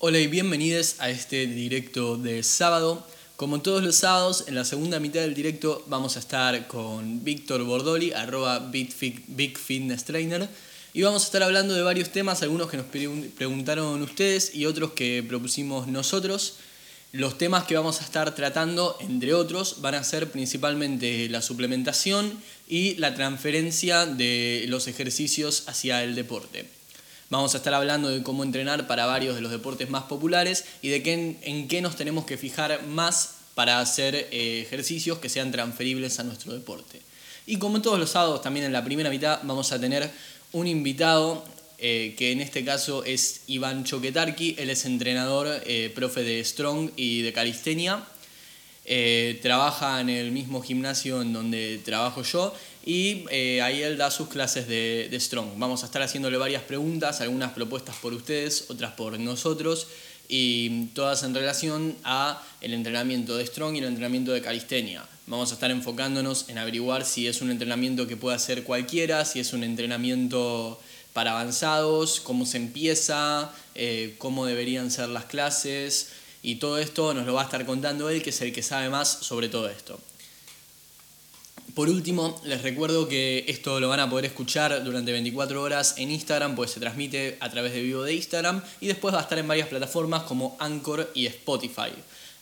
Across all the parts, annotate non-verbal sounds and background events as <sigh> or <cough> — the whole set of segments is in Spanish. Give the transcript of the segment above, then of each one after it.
Hola y bienvenidos a este directo de sábado. Como todos los sábados, en la segunda mitad del directo vamos a estar con Víctor Bordoli, arroba Big Fitness Trainer, y vamos a estar hablando de varios temas, algunos que nos preguntaron ustedes y otros que propusimos nosotros. Los temas que vamos a estar tratando, entre otros, van a ser principalmente la suplementación y la transferencia de los ejercicios hacia el deporte. Vamos a estar hablando de cómo entrenar para varios de los deportes más populares y de qué, en qué nos tenemos que fijar más para hacer eh, ejercicios que sean transferibles a nuestro deporte. Y como todos los sábados, también en la primera mitad vamos a tener un invitado eh, que en este caso es Iván Choquetarqui, él es entrenador, eh, profe de Strong y de Calistenia. Trabaja en el mismo gimnasio en donde trabajo yo y eh, ahí él da sus clases de, Strong. Vamos a estar haciéndole varias preguntas, algunas propuestas por ustedes, otras por nosotros y todas en relación a el entrenamiento de Strong y el entrenamiento de calistenia. Vamos a estar enfocándonos en averiguar si es un entrenamiento que puede hacer cualquiera, si es un entrenamiento para avanzados, cómo se empieza, eh, cómo deberían ser las clases y todo esto nos lo va a estar contando él, que es el que sabe más sobre todo esto. Por último, les recuerdo que esto lo van a poder escuchar durante 24 horas en Instagram, pues se transmite a través de vivo de Instagram y después va a estar en varias plataformas como Anchor y Spotify.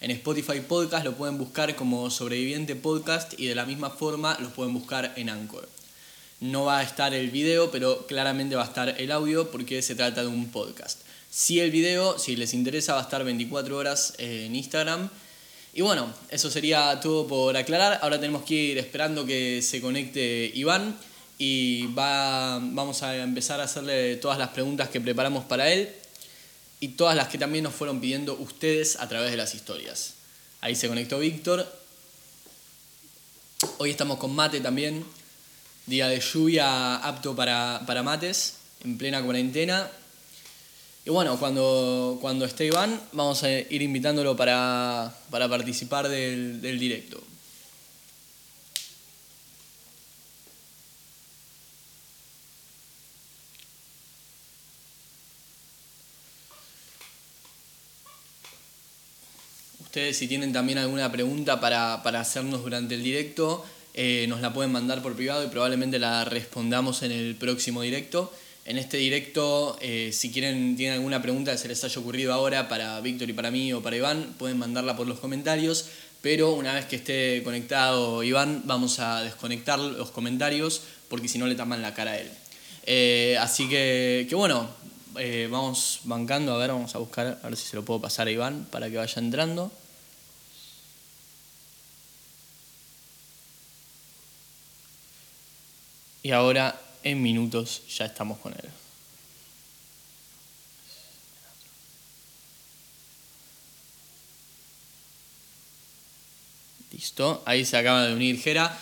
En Spotify Podcast lo pueden buscar como Sobreviviente Podcast y de la misma forma lo pueden buscar en Anchor. No va a estar el video, pero claramente va a estar el audio porque se trata de un podcast. Si el video, si les interesa, va a estar 24 horas en Instagram y bueno, eso sería todo por aclarar. Ahora tenemos que ir esperando que se conecte Iván y va, vamos a empezar a hacerle todas las preguntas que preparamos para él y todas las que también nos fueron pidiendo ustedes a través de las historias. Ahí se conectó Víctor. Hoy estamos con mate también. Día de lluvia apto para, para mates, en plena cuarentena. Y bueno, cuando, cuando esté Iván, vamos a ir invitándolo para, participar del, directo. Ustedes si tienen también alguna pregunta para, hacernos durante el directo, eh, nos la pueden mandar por privado y probablemente la respondamos en el próximo directo. En este directo, eh, si quieren, tienen alguna pregunta que se les haya ocurrido ahora para Víctor y para mí o para Iván, pueden mandarla por los comentarios. Pero una vez que esté conectado Iván, vamos a desconectar los comentarios porque si no le tapan la cara a él. Eh, así que, que bueno, eh, vamos bancando. A ver, vamos a buscar, a ver si se lo puedo pasar a Iván para que vaya entrando. Y ahora en minutos ya estamos con él. Listo, ahí se acaba de unir Jera.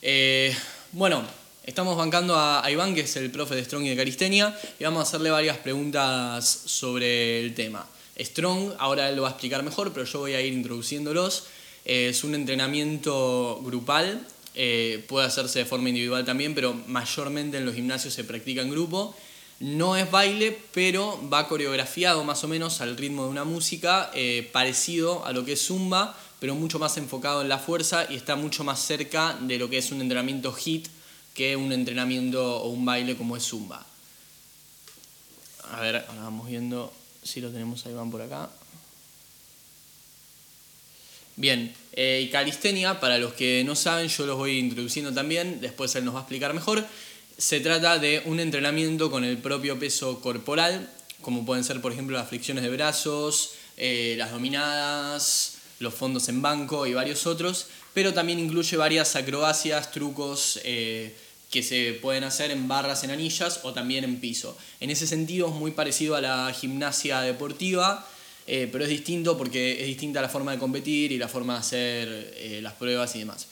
Eh, bueno, estamos bancando a, Iván, que es el profe de Strong y de Caristenia, y vamos a hacerle varias preguntas sobre el tema. Strong, ahora él lo va a explicar mejor, pero yo voy a ir introduciéndolos. es un entrenamiento grupal eh, puede hacerse de forma individual también, pero mayormente en los gimnasios se practica en grupo. No es baile, pero va coreografiado más o menos al ritmo de una música eh, parecido a lo que es zumba, pero mucho más enfocado en la fuerza y está mucho más cerca de lo que es un entrenamiento hit que un entrenamiento o un baile como es zumba. A ver, ahora vamos viendo si lo tenemos ahí, van por acá. Bien, eh, y calistenia, para los que no saben, yo los voy introduciendo también, después él nos va a explicar mejor. Se trata de un entrenamiento con el propio peso corporal, como pueden ser, por ejemplo, las fricciones de brazos, eh, las dominadas, los fondos en banco y varios otros, pero también incluye varias acrobacias, trucos eh, que se pueden hacer en barras en anillas o también en piso. En ese sentido es muy parecido a la gimnasia deportiva, eh, pero es distinto porque es distinta la forma de competir y la forma de hacer eh, las pruebas y demás.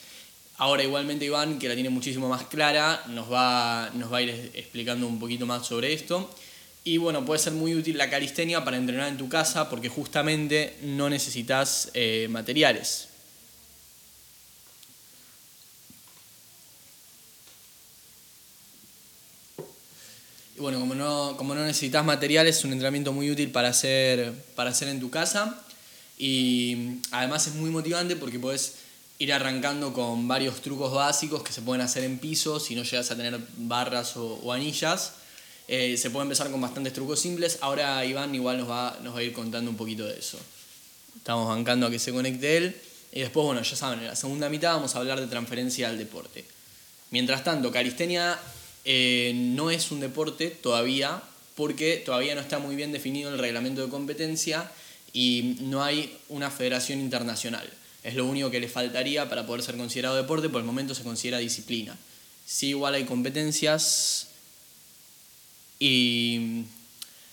Ahora igualmente Iván, que la tiene muchísimo más clara, nos va, nos va a ir explicando un poquito más sobre esto. Y bueno, puede ser muy útil la calistenia para entrenar en tu casa porque justamente no necesitas eh, materiales. Bueno, como no, como no necesitas materiales, es un entrenamiento muy útil para hacer, para hacer en tu casa. Y además es muy motivante porque puedes ir arrancando con varios trucos básicos que se pueden hacer en piso si no llegas a tener barras o, anillas. Eh, se puede empezar con bastantes trucos simples. Ahora Iván igual nos va, nos va a ir contando un poquito de eso. Estamos bancando a que se conecte él. Y después, bueno, ya saben, en la segunda mitad vamos a hablar de transferencia al deporte. Mientras tanto, calistenia eh, no es un deporte todavía porque todavía no está muy bien definido el reglamento de competencia y no hay una federación internacional. Es lo único que le faltaría para poder ser considerado deporte, por el momento se considera disciplina. Sí, igual hay competencias y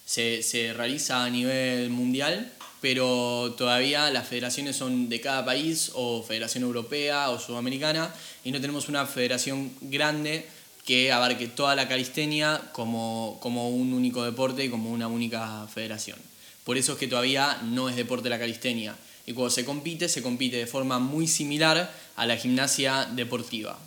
se, se realiza a nivel mundial, pero todavía las federaciones son de cada país o federación europea o sudamericana y no tenemos una federación grande que abarque toda la calistenia como, como un único deporte y como una única federación. Por eso es que todavía no es deporte la calistenia. Y cuando se compite, se compite de forma muy similar a la gimnasia deportiva.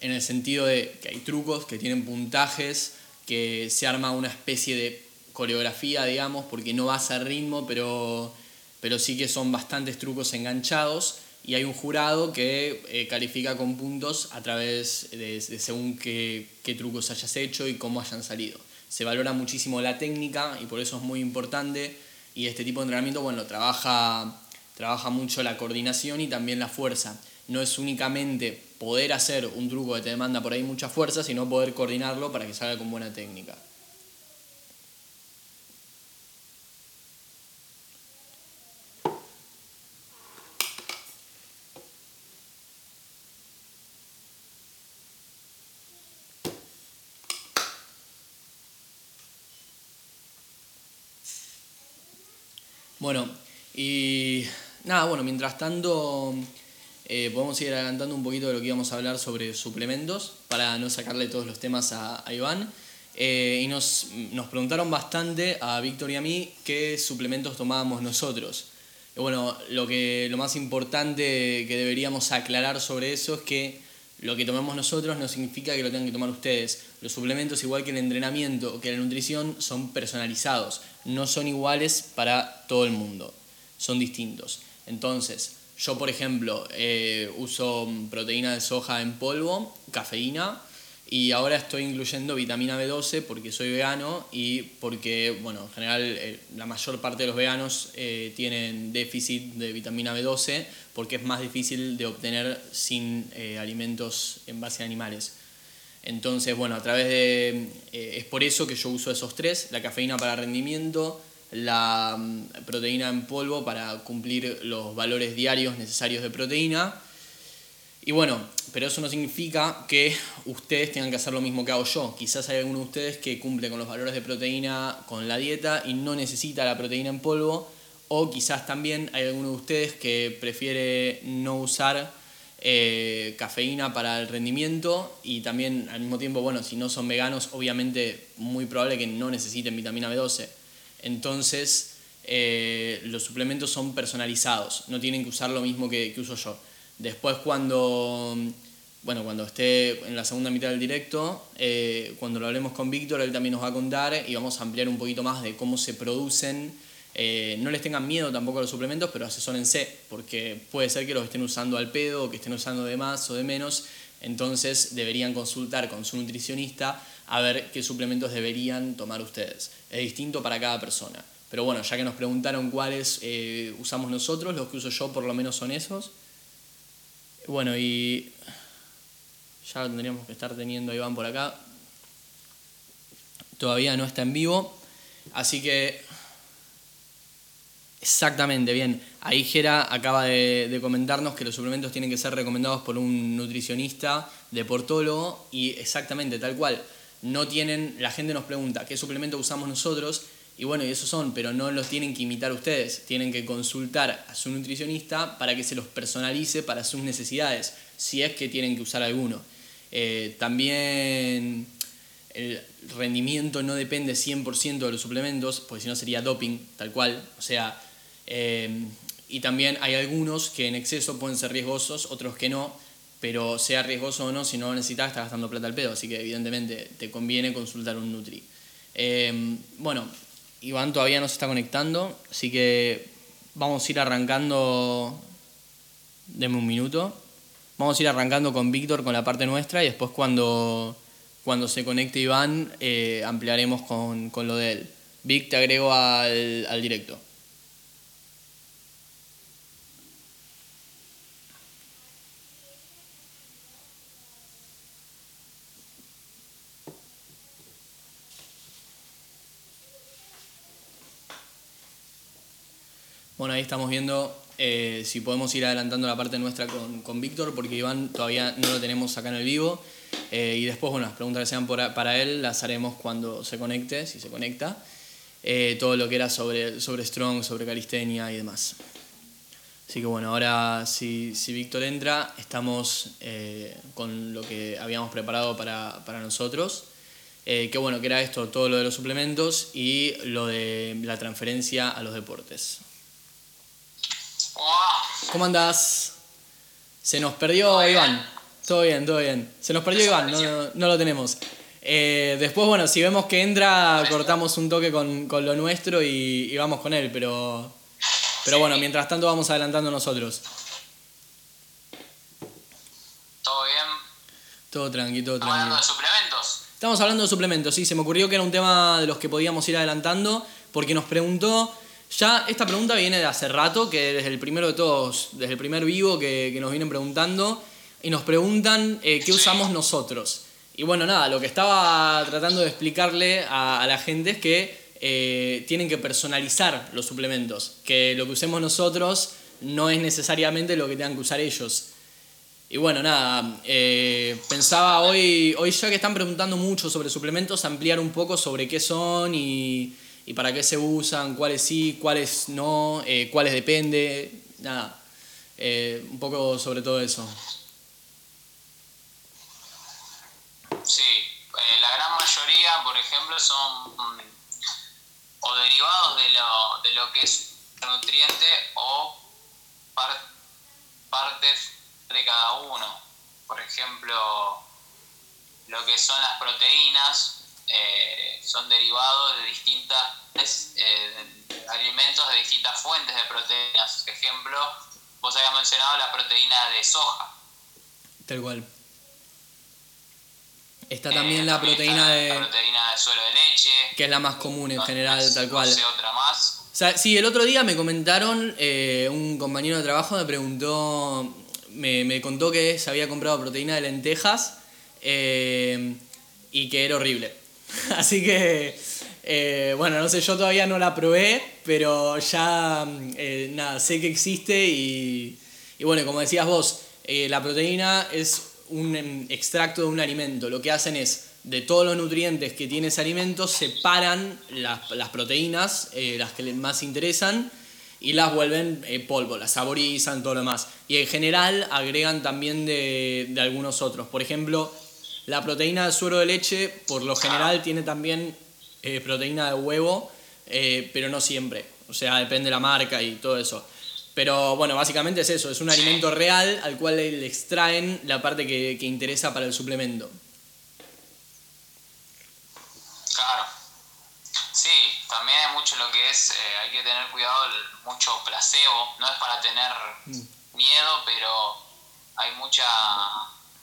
En el sentido de que hay trucos que tienen puntajes, que se arma una especie de coreografía, digamos, porque no vas a ritmo, pero, pero sí que son bastantes trucos enganchados y hay un jurado que eh, califica con puntos a través de, según qué, qué, trucos hayas hecho y cómo hayan salido. Se valora muchísimo la técnica y por eso es muy importante y este tipo de entrenamiento, bueno, trabaja, trabaja mucho la coordinación y también la fuerza. No es únicamente poder hacer un truco que te demanda por ahí mucha fuerza, sino poder coordinarlo para que salga con buena técnica. Bueno, y nada, bueno, mientras tanto eh, podemos ir adelantando un poquito de lo que íbamos a hablar sobre suplementos para no sacarle todos los temas a, Iván. Eh, y nos, nos, preguntaron bastante a Víctor y a mí qué suplementos tomábamos nosotros. Bueno, lo, que, lo más importante que deberíamos aclarar sobre eso es que lo que tomamos nosotros no significa que lo tengan que tomar ustedes. Los suplementos, igual que el entrenamiento o que la nutrición, son personalizados. No son iguales para todo el mundo. Son distintos. Entonces, yo, por ejemplo, eh, uso proteína de soja en polvo, cafeína, y ahora estoy incluyendo vitamina B12 porque soy vegano y porque, bueno, en general eh, la mayor parte de los veganos eh, tienen déficit de vitamina B12 porque es más difícil de obtener sin eh, alimentos en base a animales. Entonces, bueno, a través de... es por eso que yo uso esos tres, la cafeína para rendimiento, la mm, proteína en polvo para cumplir los valores diarios necesarios de proteína y bueno, pero eso no significa que ustedes tengan que hacer lo mismo que hago yo. Quizás hay alguno de ustedes que cumple con los valores de proteína con la dieta y no necesita la proteína en polvo. O quizás también hay alguno de ustedes que prefiere no usar eh, cafeína para el rendimiento y también al mismo tiempo, bueno, si no son veganos, obviamente muy probable que no necesiten vitamina B12. Entonces, eh, los suplementos son personalizados, no tienen que usar lo mismo que uso yo. Después cuando, bueno, cuando esté en la segunda mitad del directo, eh, cuando lo hablemos con Víctor, él también nos va a contar y vamos a ampliar un poquito más de cómo se producen. Eh, no les tengan miedo tampoco a los suplementos, pero asesórense, porque puede ser que los estén usando al pedo o que estén usando de más o de menos. Entonces deberían consultar con su nutricionista a ver qué suplementos deberían tomar ustedes. Es distinto para cada persona. Pero bueno, ya que nos preguntaron cuáles eh, usamos nosotros, los que uso yo por lo menos son esos. Bueno, y ya lo tendríamos que estar teniendo Iván por acá. Todavía no está en vivo. Así que, exactamente, bien. Ahí Jera acaba de, comentarnos que los suplementos tienen que ser recomendados por un nutricionista, deportólogo, y exactamente, tal cual. No tienen, la gente nos pregunta qué suplemento usamos nosotros y bueno, y esos son, pero no los tienen que imitar ustedes, tienen que consultar a su nutricionista para que se los personalice para sus necesidades, si es que tienen que usar alguno. Eh, también el rendimiento no depende 100% de los suplementos, porque si no sería doping, tal cual. O sea, eh, y también hay algunos que en exceso pueden ser riesgosos, otros que no. pero sea riesgoso o no, si no lo necesitas, estás gastando plata al pedo, así que evidentemente te conviene consultar un Nutri. Em, bueno, Iván todavía no se está conectando, así que vamos a ir arrancando. Deme un minuto. Vamos a ir arrancando con Víctor con la parte nuestra y después cuando, cuando se conecte Iván eh, ampliaremos con, con, lo de él. Vic, te agrego al, al directo. Bueno, ahí estamos viendo eh, si podemos ir adelantando la parte nuestra con, con Víctor, porque Iván todavía no lo tenemos acá en el vivo. Eh, y después, bueno, las preguntas que sean para él las haremos cuando se conecte, si se conecta. Eh, todo lo que era sobre, sobre Strong, sobre calistenia y demás. Así que bueno, ahora si, si Víctor entra, estamos con lo que habíamos preparado para, para nosotros. que bueno, que era esto, todo lo de los suplementos y lo de la transferencia a los deportes. ¿Cómo andás? Se nos perdió Iván. Todo bien, todo bien. Se nos perdió Iván, no, lo tenemos. Eh, después, bueno, si vemos que entra, cortamos un toque con, lo nuestro y, vamos con él, pero, pero bueno, mientras tanto vamos adelantando nosotros. ¿Todo bien? Todo tranqui, todo tranqui. hablando de suplementos? Estamos hablando de suplementos, sí, se me ocurrió que era un tema de los que podíamos ir adelantando, porque nos preguntó ya esta pregunta viene de hace rato, que desde el primero de todos, desde el primer vivo que, nos vienen preguntando, y nos preguntan eh, qué usamos nosotros. Y bueno, nada, lo que estaba tratando de explicarle a, la gente es que eh, tienen que personalizar los suplementos, que lo que usemos nosotros no es necesariamente lo que tengan que usar ellos. Y bueno, nada, eh, pensaba hoy, hoy ya que están preguntando mucho sobre suplementos, ampliar un poco sobre qué son y, y para qué se usan, cuáles sí, cuáles no, eh, cuáles depende, nada, eh, un poco sobre todo eso. Sí, eh, la gran mayoría, por ejemplo, son o derivados de lo, de lo que es nutriente o partes de cada uno. Por ejemplo, lo que son las proteínas eh, son derivados de distintas eh, alimentos de distintas fuentes de proteínas. Ejemplo, vos habías mencionado la proteína de soja. Tal cual. Está también eh, la proteína de. La proteína de suero de leche. Que es la más común en general, tal cual. No sé otra más. O sea, sí, el otro día me comentaron, un compañero de trabajo me preguntó, me, me, contó que se había comprado proteína de lentejas y que era horrible. <laughs> Así que, eh, bueno, no sé, yo todavía no la probé, pero ya, eh, nada, sé que existe y, y bueno, como decías vos, eh, la proteína es un em, extracto de un alimento. Lo que hacen es, de todos los nutrientes que tiene ese alimento, separan las, las proteínas, las que más interesan, y las vuelven polvo, las saborizan, todo lo demás. Y en general agregan también de, de algunos otros. Por ejemplo, la proteína de suero de leche, por lo general, tiene también eh, proteína de huevo, eh, pero no siempre. O sea, depende de la marca y todo eso. Pero bueno, básicamente es eso, es un alimento real al cual le extraen la parte que, interesa para el suplemento. Claro. Sí, también hay mucho lo que es, eh, hay que tener cuidado, mucho placebo, no es para tener mm. miedo, pero hay mucha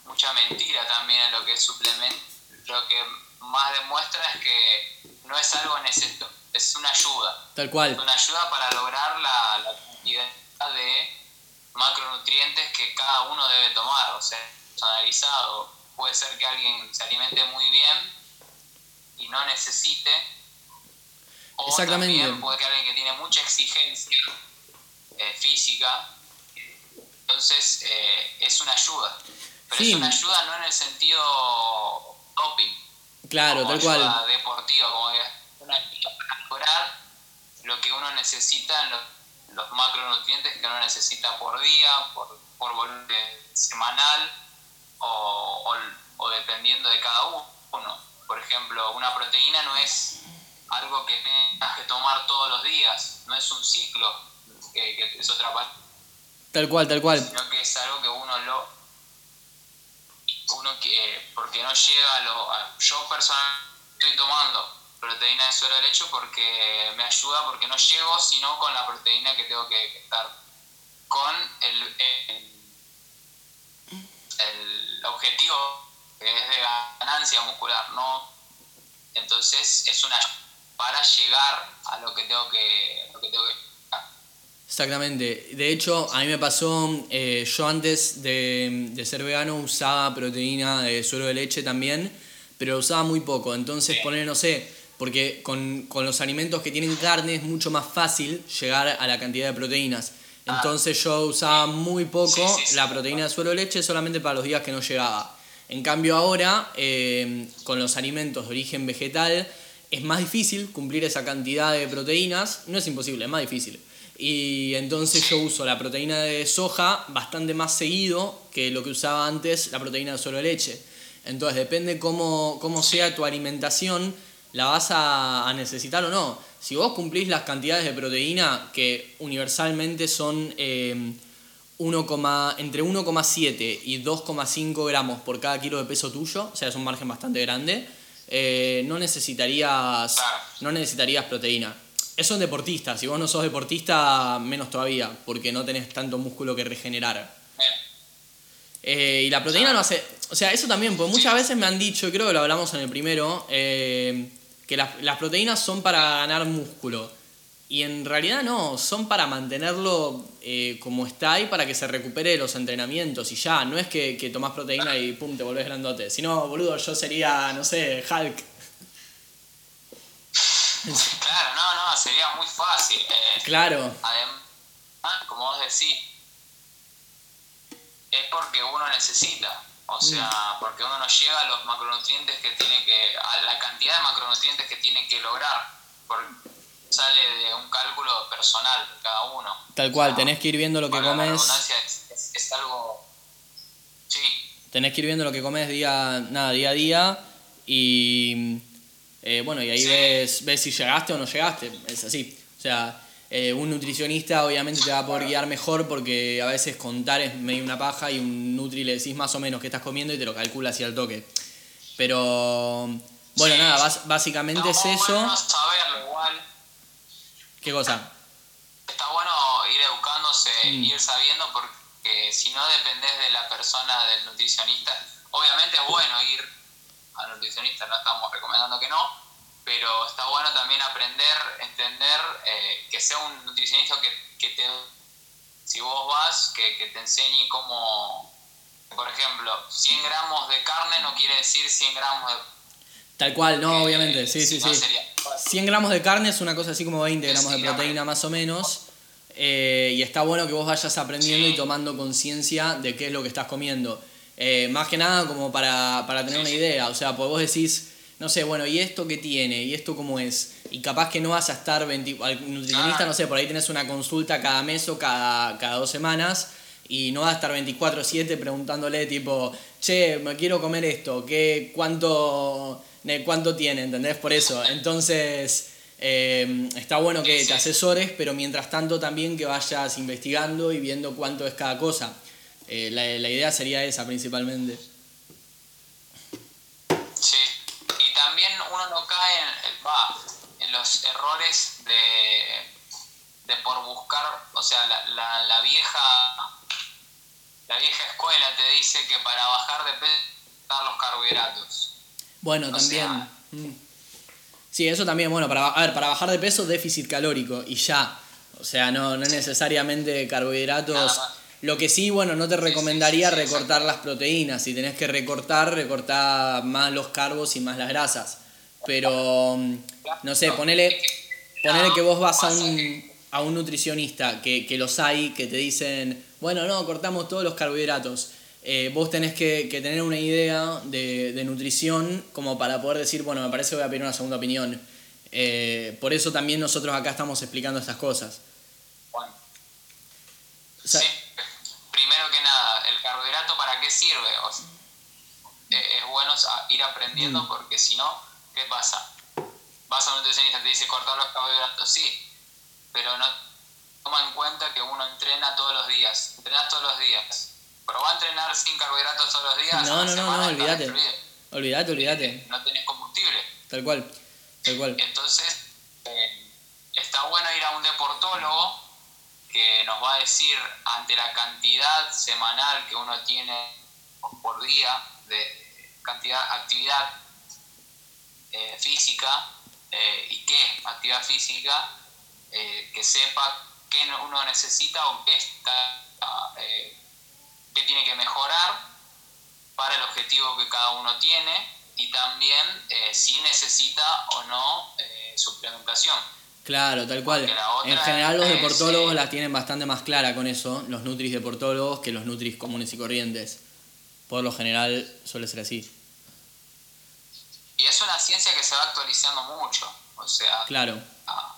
mucha mentira también en lo que es suplemento. Lo que más demuestra es que no es algo necesario, es una ayuda. Tal cual. Una ayuda para lograr la, la cantidad de macronutrientes que cada uno debe tomar. O sea, analizado. Puede ser que alguien se alimente muy bien y no necesite. O Exactamente. también puede que alguien que tiene mucha exigencia eh, física, entonces eh, es una ayuda. Pero es una ayuda no en el sentido doping. Claro, tal cual. deportiva, como una ayuda para lograr lo que uno necesita en los, macronutrientes que uno necesita por día, por, por volumen semanal o, o, dependiendo de cada uno. Por ejemplo, una proteína no es algo que tengas que tomar todos los días, no es un ciclo, que, que es otra parte. Tal cual, tal cual. Sino que es algo que uno lo uno que, porque no llega a lo... yo personalmente estoy tomando proteína de suero de leche porque me ayuda, porque no llego sino con la proteína que tengo que, estar con el, el, objetivo que es de ganancia muscular, ¿no? Entonces es una para llegar a lo que tengo que, lo que, tengo que Exactamente. De hecho, a mí me pasó, eh, yo antes de, de, ser vegano usaba proteína de suero de leche también, pero usaba muy poco. Entonces, poner, no sé, porque con, los alimentos que tienen carne es mucho más fácil llegar a la cantidad de proteínas. Ah. Entonces yo usaba muy poco la proteína de suero de leche solamente para los días que no llegaba. En cambio ahora, eh, con los alimentos de origen vegetal, es más difícil cumplir esa cantidad de proteínas. No es imposible, es más difícil. Y entonces yo uso la proteína de soja bastante más seguido que lo que usaba antes la proteína de de leche. Entonces depende cómo, cómo sea tu alimentación, la vas a, necesitar o no. Si vos cumplís las cantidades de proteína que universalmente son eh, entre 1,7 y 2,5 gramos por cada kilo de peso tuyo, o sea, es un margen bastante grande, eh, no, necesitarías, no necesitarías proteína. Eso es deportista, si vos no sos deportista, menos todavía, porque no tenés tanto músculo que regenerar. Eh, y la proteína no hace. O sea, eso también, porque muchas veces me han dicho, y creo que lo hablamos en el primero, eh, que las, las, proteínas son para ganar músculo. Y en realidad no, son para mantenerlo eh, como está y para que se recupere los entrenamientos. Y ya, no es que, que tomás proteína y pum, te volvés grandote. Si no, boludo, yo sería, no sé, Hulk. Claro, no, no, sería muy fácil. Eh, claro. Además, como vos decís, es porque uno necesita. O sea, mm. porque uno no llega a los macronutrientes que tiene que, a la cantidad de macronutrientes que tiene que lograr. Porque sale de un cálculo personal cada uno. Tal cual, tenés que ir viendo lo que comes. es, es, algo. Sí. Tenés que ir viendo lo que comes día, nada, día a día y. Eh, bueno, y ahí ves, ves si llegaste o no llegaste. Es así. O sea, eh, un nutricionista obviamente te va a poder guiar mejor porque a veces contar es medio una paja y un nutri le decís más o menos qué estás comiendo y te lo calcula así al toque. Pero bueno, nada, básicamente es eso. Bueno saberlo igual. ¿Qué cosa? Está bueno ir educándose, mm. ir sabiendo porque si no dependes de la persona del nutricionista, obviamente es bueno ir al nutricionista, no estamos recomendando que no, pero está bueno también aprender, entender, eh, que sea un nutricionista que, que, te, si vos vas, que, que, te enseñe cómo, por ejemplo, 100 gramos de carne no quiere decir 100 gramos de... Tal cual, no, obviamente, sí, sí, sí. 100 gramos de carne es una cosa así como 20 gramos de proteína más o menos. Eh, y está bueno que vos vayas aprendiendo y tomando conciencia de qué es lo que estás comiendo. Eh, más que nada como para, para tener una idea. O sea, pues vos decís, no sé, bueno, ¿y esto qué tiene? ¿Y esto cómo es? Y capaz que no vas a estar 20, nutricionista, no sé, por ahí tenés una consulta cada mes o cada, cada dos semanas y no vas a estar 24/7 preguntándole tipo, che, me quiero comer esto, ¿qué, cuánto, cuánto tiene? ¿Entendés? Por eso. Entonces, eh, está bueno que te asesores, pero mientras tanto también que vayas investigando y viendo cuánto es cada cosa. Eh, la, la idea sería esa principalmente. no cae en, va, en los errores de, de, por buscar, o sea, la, la, la, vieja la vieja escuela te dice que para bajar de peso los carbohidratos. Bueno, también. Mm. Sí, eso también, bueno, para, a ver, para bajar de peso, déficit calórico y ya. O sea, no, no necesariamente carbohidratos. Lo que sí, bueno, no te recomendaría recortar las proteínas. Si tenés que recortar, recortar más los carbos y más las grasas. Pero, no sé, ponele, ponele que vos vas a un, a un nutricionista, que, que, los hay, que te dicen, bueno, no, cortamos todos los carbohidratos. Eh, vos tenés que, que, tener una idea de, de, nutrición como para poder decir, bueno, me parece que voy a pedir una segunda opinión. Eh, por eso también nosotros acá estamos explicando estas cosas. Bueno. sí. Primero que nada, ¿el carbohidrato para qué sirve? Eh, es bueno ir aprendiendo mm. porque si no ¿Qué pasa? Vas a un nutricionista, te dice cortar los carbohidratos, sí, pero no toma en cuenta que uno entrena todos los días, entrenas todos los días. probá a entrenar sin carbohidratos todos los días. No, no, no, no, olvídate. Olvídate, olvídate. No tenés combustible. Tal cual, tal cual. Entonces, eh, está bueno ir a un deportólogo que nos va a decir ante la cantidad semanal que uno tiene por día de cantidad actividad eh, física eh, y qué actividad física que sepa qué uno necesita o qué está qué tiene que mejorar para el objetivo que cada uno tiene y también eh, si necesita o no eh, suplementación. Claro, tal cual. En general los deportólogos eh, la tienen bastante más clara con eso, los nutris deportólogos, que los nutris comunes y corrientes. Por lo general suele ser así. Y es una ciencia que se va actualizando mucho, o sea... Claro. Ah,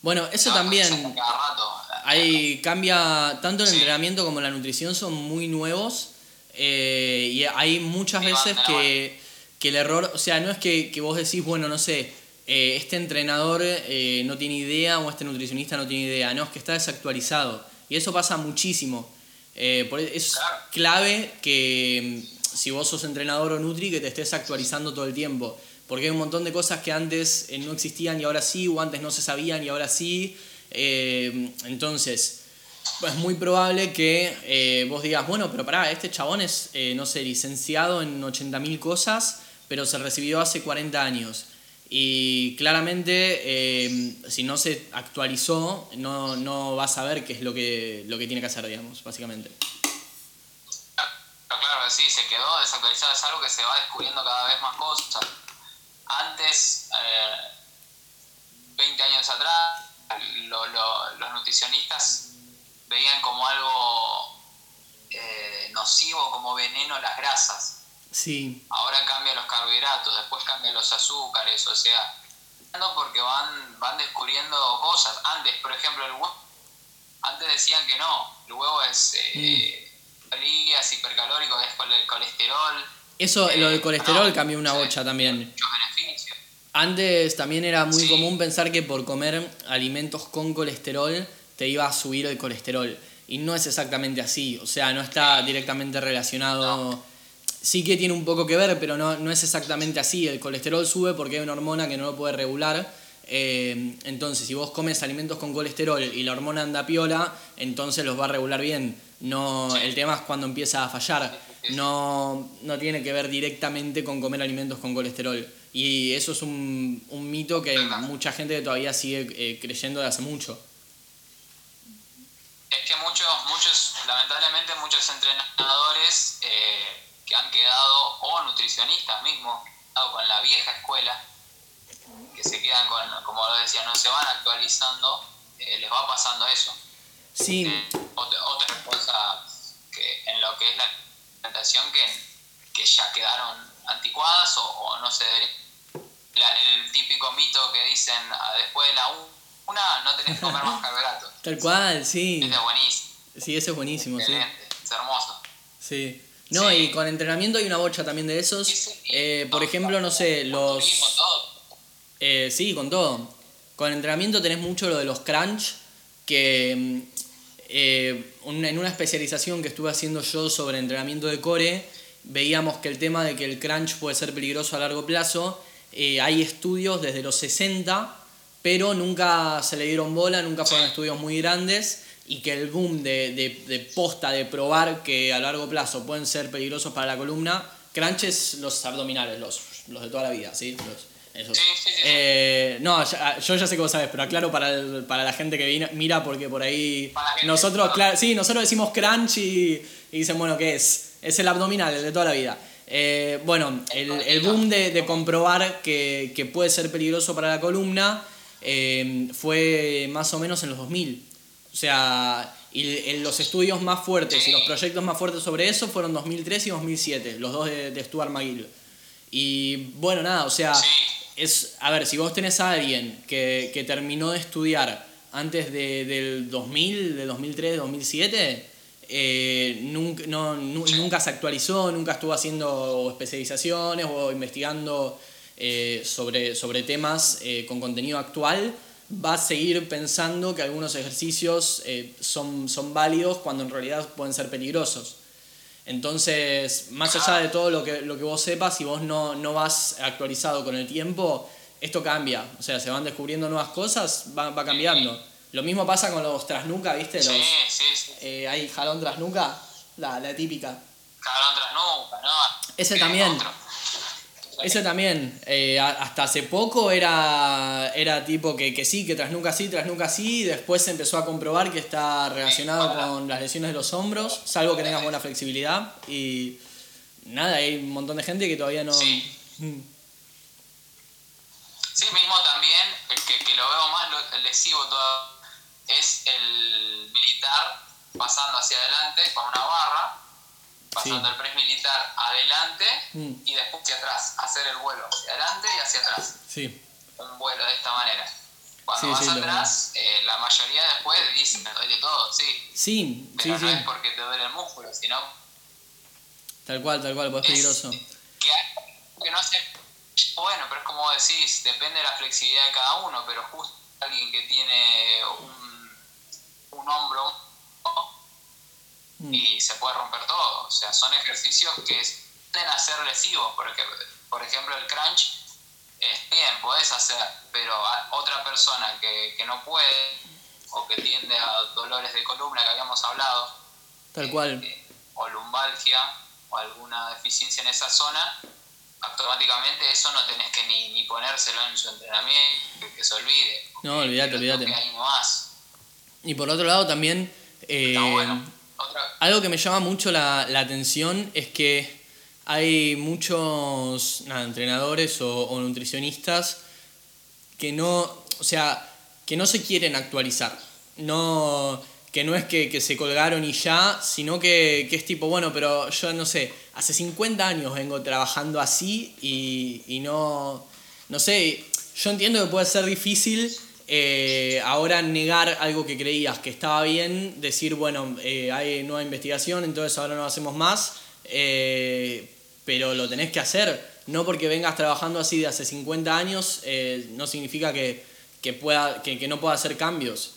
bueno, eso también... Hay, cambia, tanto el entrenamiento como la nutrición son muy nuevos y hay muchas veces que que el error, o sea, no es que, vos decís, bueno, no sé, eh, este entrenador eh, no tiene idea o este nutricionista no tiene idea, no, es que está desactualizado. Y eso pasa muchísimo. Eh, es clave que mm, si vos sos entrenador o nutri, que te estés actualizando todo el tiempo. Porque hay un montón de cosas que antes no existían y ahora sí, o antes no se sabían y ahora sí. entonces, es muy probable que vos digas, bueno, pero pará, este chabón es, no sé, licenciado en 80.000 cosas pero se recibió hace 40 años. Y claramente, eh, si no se actualizó, no, no va a saber qué es lo que, lo que tiene que hacer, digamos, básicamente. Claro, sí, se quedó desactualizado, es algo que se va descubriendo cada vez más cosas. Antes, 20 eh, años atrás, los nutricionistas veían como algo eh, nocivo, como veneno las grasas Sí. Ahora cambia los carbohidratos, después cambia los azúcares, o sea, porque van, van descubriendo cosas. Antes, por ejemplo, el huevo, antes decían que no, el huevo es eh, calorías, hipercalórico, es el colesterol. Eso, lo del eh, colesterol cambió una bocha también. Muchos beneficios. Antes también era muy común pensar que por comer alimentos con colesterol te iba a subir el colesterol. Y no es exactamente así, o sea, no está directamente relacionado sí que tiene un poco que ver, pero no, es exactamente así. El colesterol sube porque hay una hormona que no lo puede regular. Eh, entonces, si vos comes alimentos con colesterol y la hormona anda piola, entonces los va a regular bien. No, el tema es cuando empieza a fallar. No, no tiene que ver directamente con comer alimentos con colesterol. Y eso es un, un mito que mucha gente todavía sigue eh, creyendo de hace mucho. Es que muchos, muchos, lamentablemente muchos entrenadores eh, han quedado, o nutricionistas mismos, con la vieja escuela, que se quedan con, como lo decía, no se van actualizando, eh, les va pasando eso. Sí. Eh, otra, cosa que en lo que es la alimentación que, que ya quedaron anticuadas o, no se el típico mito que dicen ah, después de la una no tenés que comer más <laughs> carbohidratos. Tal cual, sí. Ese es buenísimo. Sí, ese es buenísimo, sí. Es hermoso. Sí. No, y con entrenamiento hay una bocha también de esos. Eh, por ejemplo, no sé, los... Eh, sí, con todo. Con entrenamiento tenés mucho lo de los crunch, que mm, eh, en una especialización que estuve haciendo yo sobre entrenamiento de core, veíamos que el tema de que el crunch puede ser peligroso a largo plazo, hay estudios desde los 60, pero nunca se le dieron bola, nunca fueron estudios muy grandes y que el boom de, de, posta, de probar que a largo plazo pueden ser peligrosos para la columna, crunches los abdominales, los, los de toda la vida, ¿sí? esos. Eh, no, yo ya sé que vos sabés, pero aclaro para, para la gente que mira, porque por ahí nosotros, sí, nosotros decimos crunch y, dicen, bueno, ¿qué es? Es el abdominal, el de toda la vida. Eh, bueno, el, el boom de, de comprobar que, que, puede ser peligroso para la columna eh, fue más o menos en los 2000. O sea, y los estudios más fuertes y los proyectos más fuertes sobre eso fueron 2003 y 2007, los dos de, Stuart McGill. Y bueno, nada, o sea, es, a ver, si vos tenés a alguien que, que terminó de estudiar antes de, del 2000, de 2003, 2007, eh, nunca, no, nunca se actualizó, nunca estuvo haciendo especializaciones o investigando eh, sobre, sobre temas eh, con contenido actual, va a seguir pensando que algunos ejercicios eh, son, son válidos cuando en realidad pueden ser peligrosos. Entonces, más allá de todo lo que, lo que vos sepas, si vos no, no vas actualizado con el tiempo, esto cambia. O sea, se van descubriendo nuevas cosas, va, va cambiando. Lo mismo pasa con los trasnuca, ¿viste? Los, Sí, sí, sí. eh, hay jalón trasnuca, la, la típica. Jalón tras nuca, ¿no? Ese también. otro. Ese también, eh, hasta hace poco era, era tipo que, que sí, que trasnuca sí, trasnuca sí, y después se empezó a comprobar que está relacionado con las lesiones de los hombros, salvo que tengas buena flexibilidad, y nada, hay un montón de gente que todavía no... Sí. Mm, Sí, mismo también, el que, que lo veo más lo- lesivo todo, es el militar pasando hacia adelante con una barra, pasando Sí. el press militar adelante Mm. y después hacia atrás, hacer el vuelo hacia adelante y hacia atrás, Sí, un vuelo de esta manera. Cuando Sí, vas sí, atrás, eh, la mayoría después dice, me duele todo, sí, sí, sí, pero no sí, es porque te duele el músculo, sino tal cual, tal cual, pues es peligroso. que que no hace bueno pero es como decís depende de la flexibilidad de cada uno pero justo alguien que tiene un, un hombro Mm, y se puede romper todo o sea son ejercicios que tienden a ser lesivos por ejemplo, por ejemplo el crunch es bien podés hacer pero a otra persona que, que no puede o que tiende a dolores de columna que habíamos hablado Tal cual. eh, o lumbalgia o alguna deficiencia en esa zona, automáticamente eso no tenés que ni, ni ponérselo en su entrenamiento, que, que se olvide. No, olvídate, olvídate. Y por otro lado también... eh, bueno. Algo que me llama mucho la, atención es que hay muchos entrenadores o, nutricionistas que no, o sea, que no se quieren actualizar. No, que no es que, se colgaron y ya, sino que, que es tipo, bueno, pero yo no sé, hace 50 años vengo trabajando así y, y no, no sé, yo entiendo que puede ser difícil eh, ahora negar algo que creías que estaba bien, decir, bueno, eh, hay nueva investigación, entonces ahora no hacemos más, eh, pero lo tenés que hacer. No porque vengas trabajando así de hace 50 años, eh, no significa que, que, pueda, que, que no pueda hacer cambios.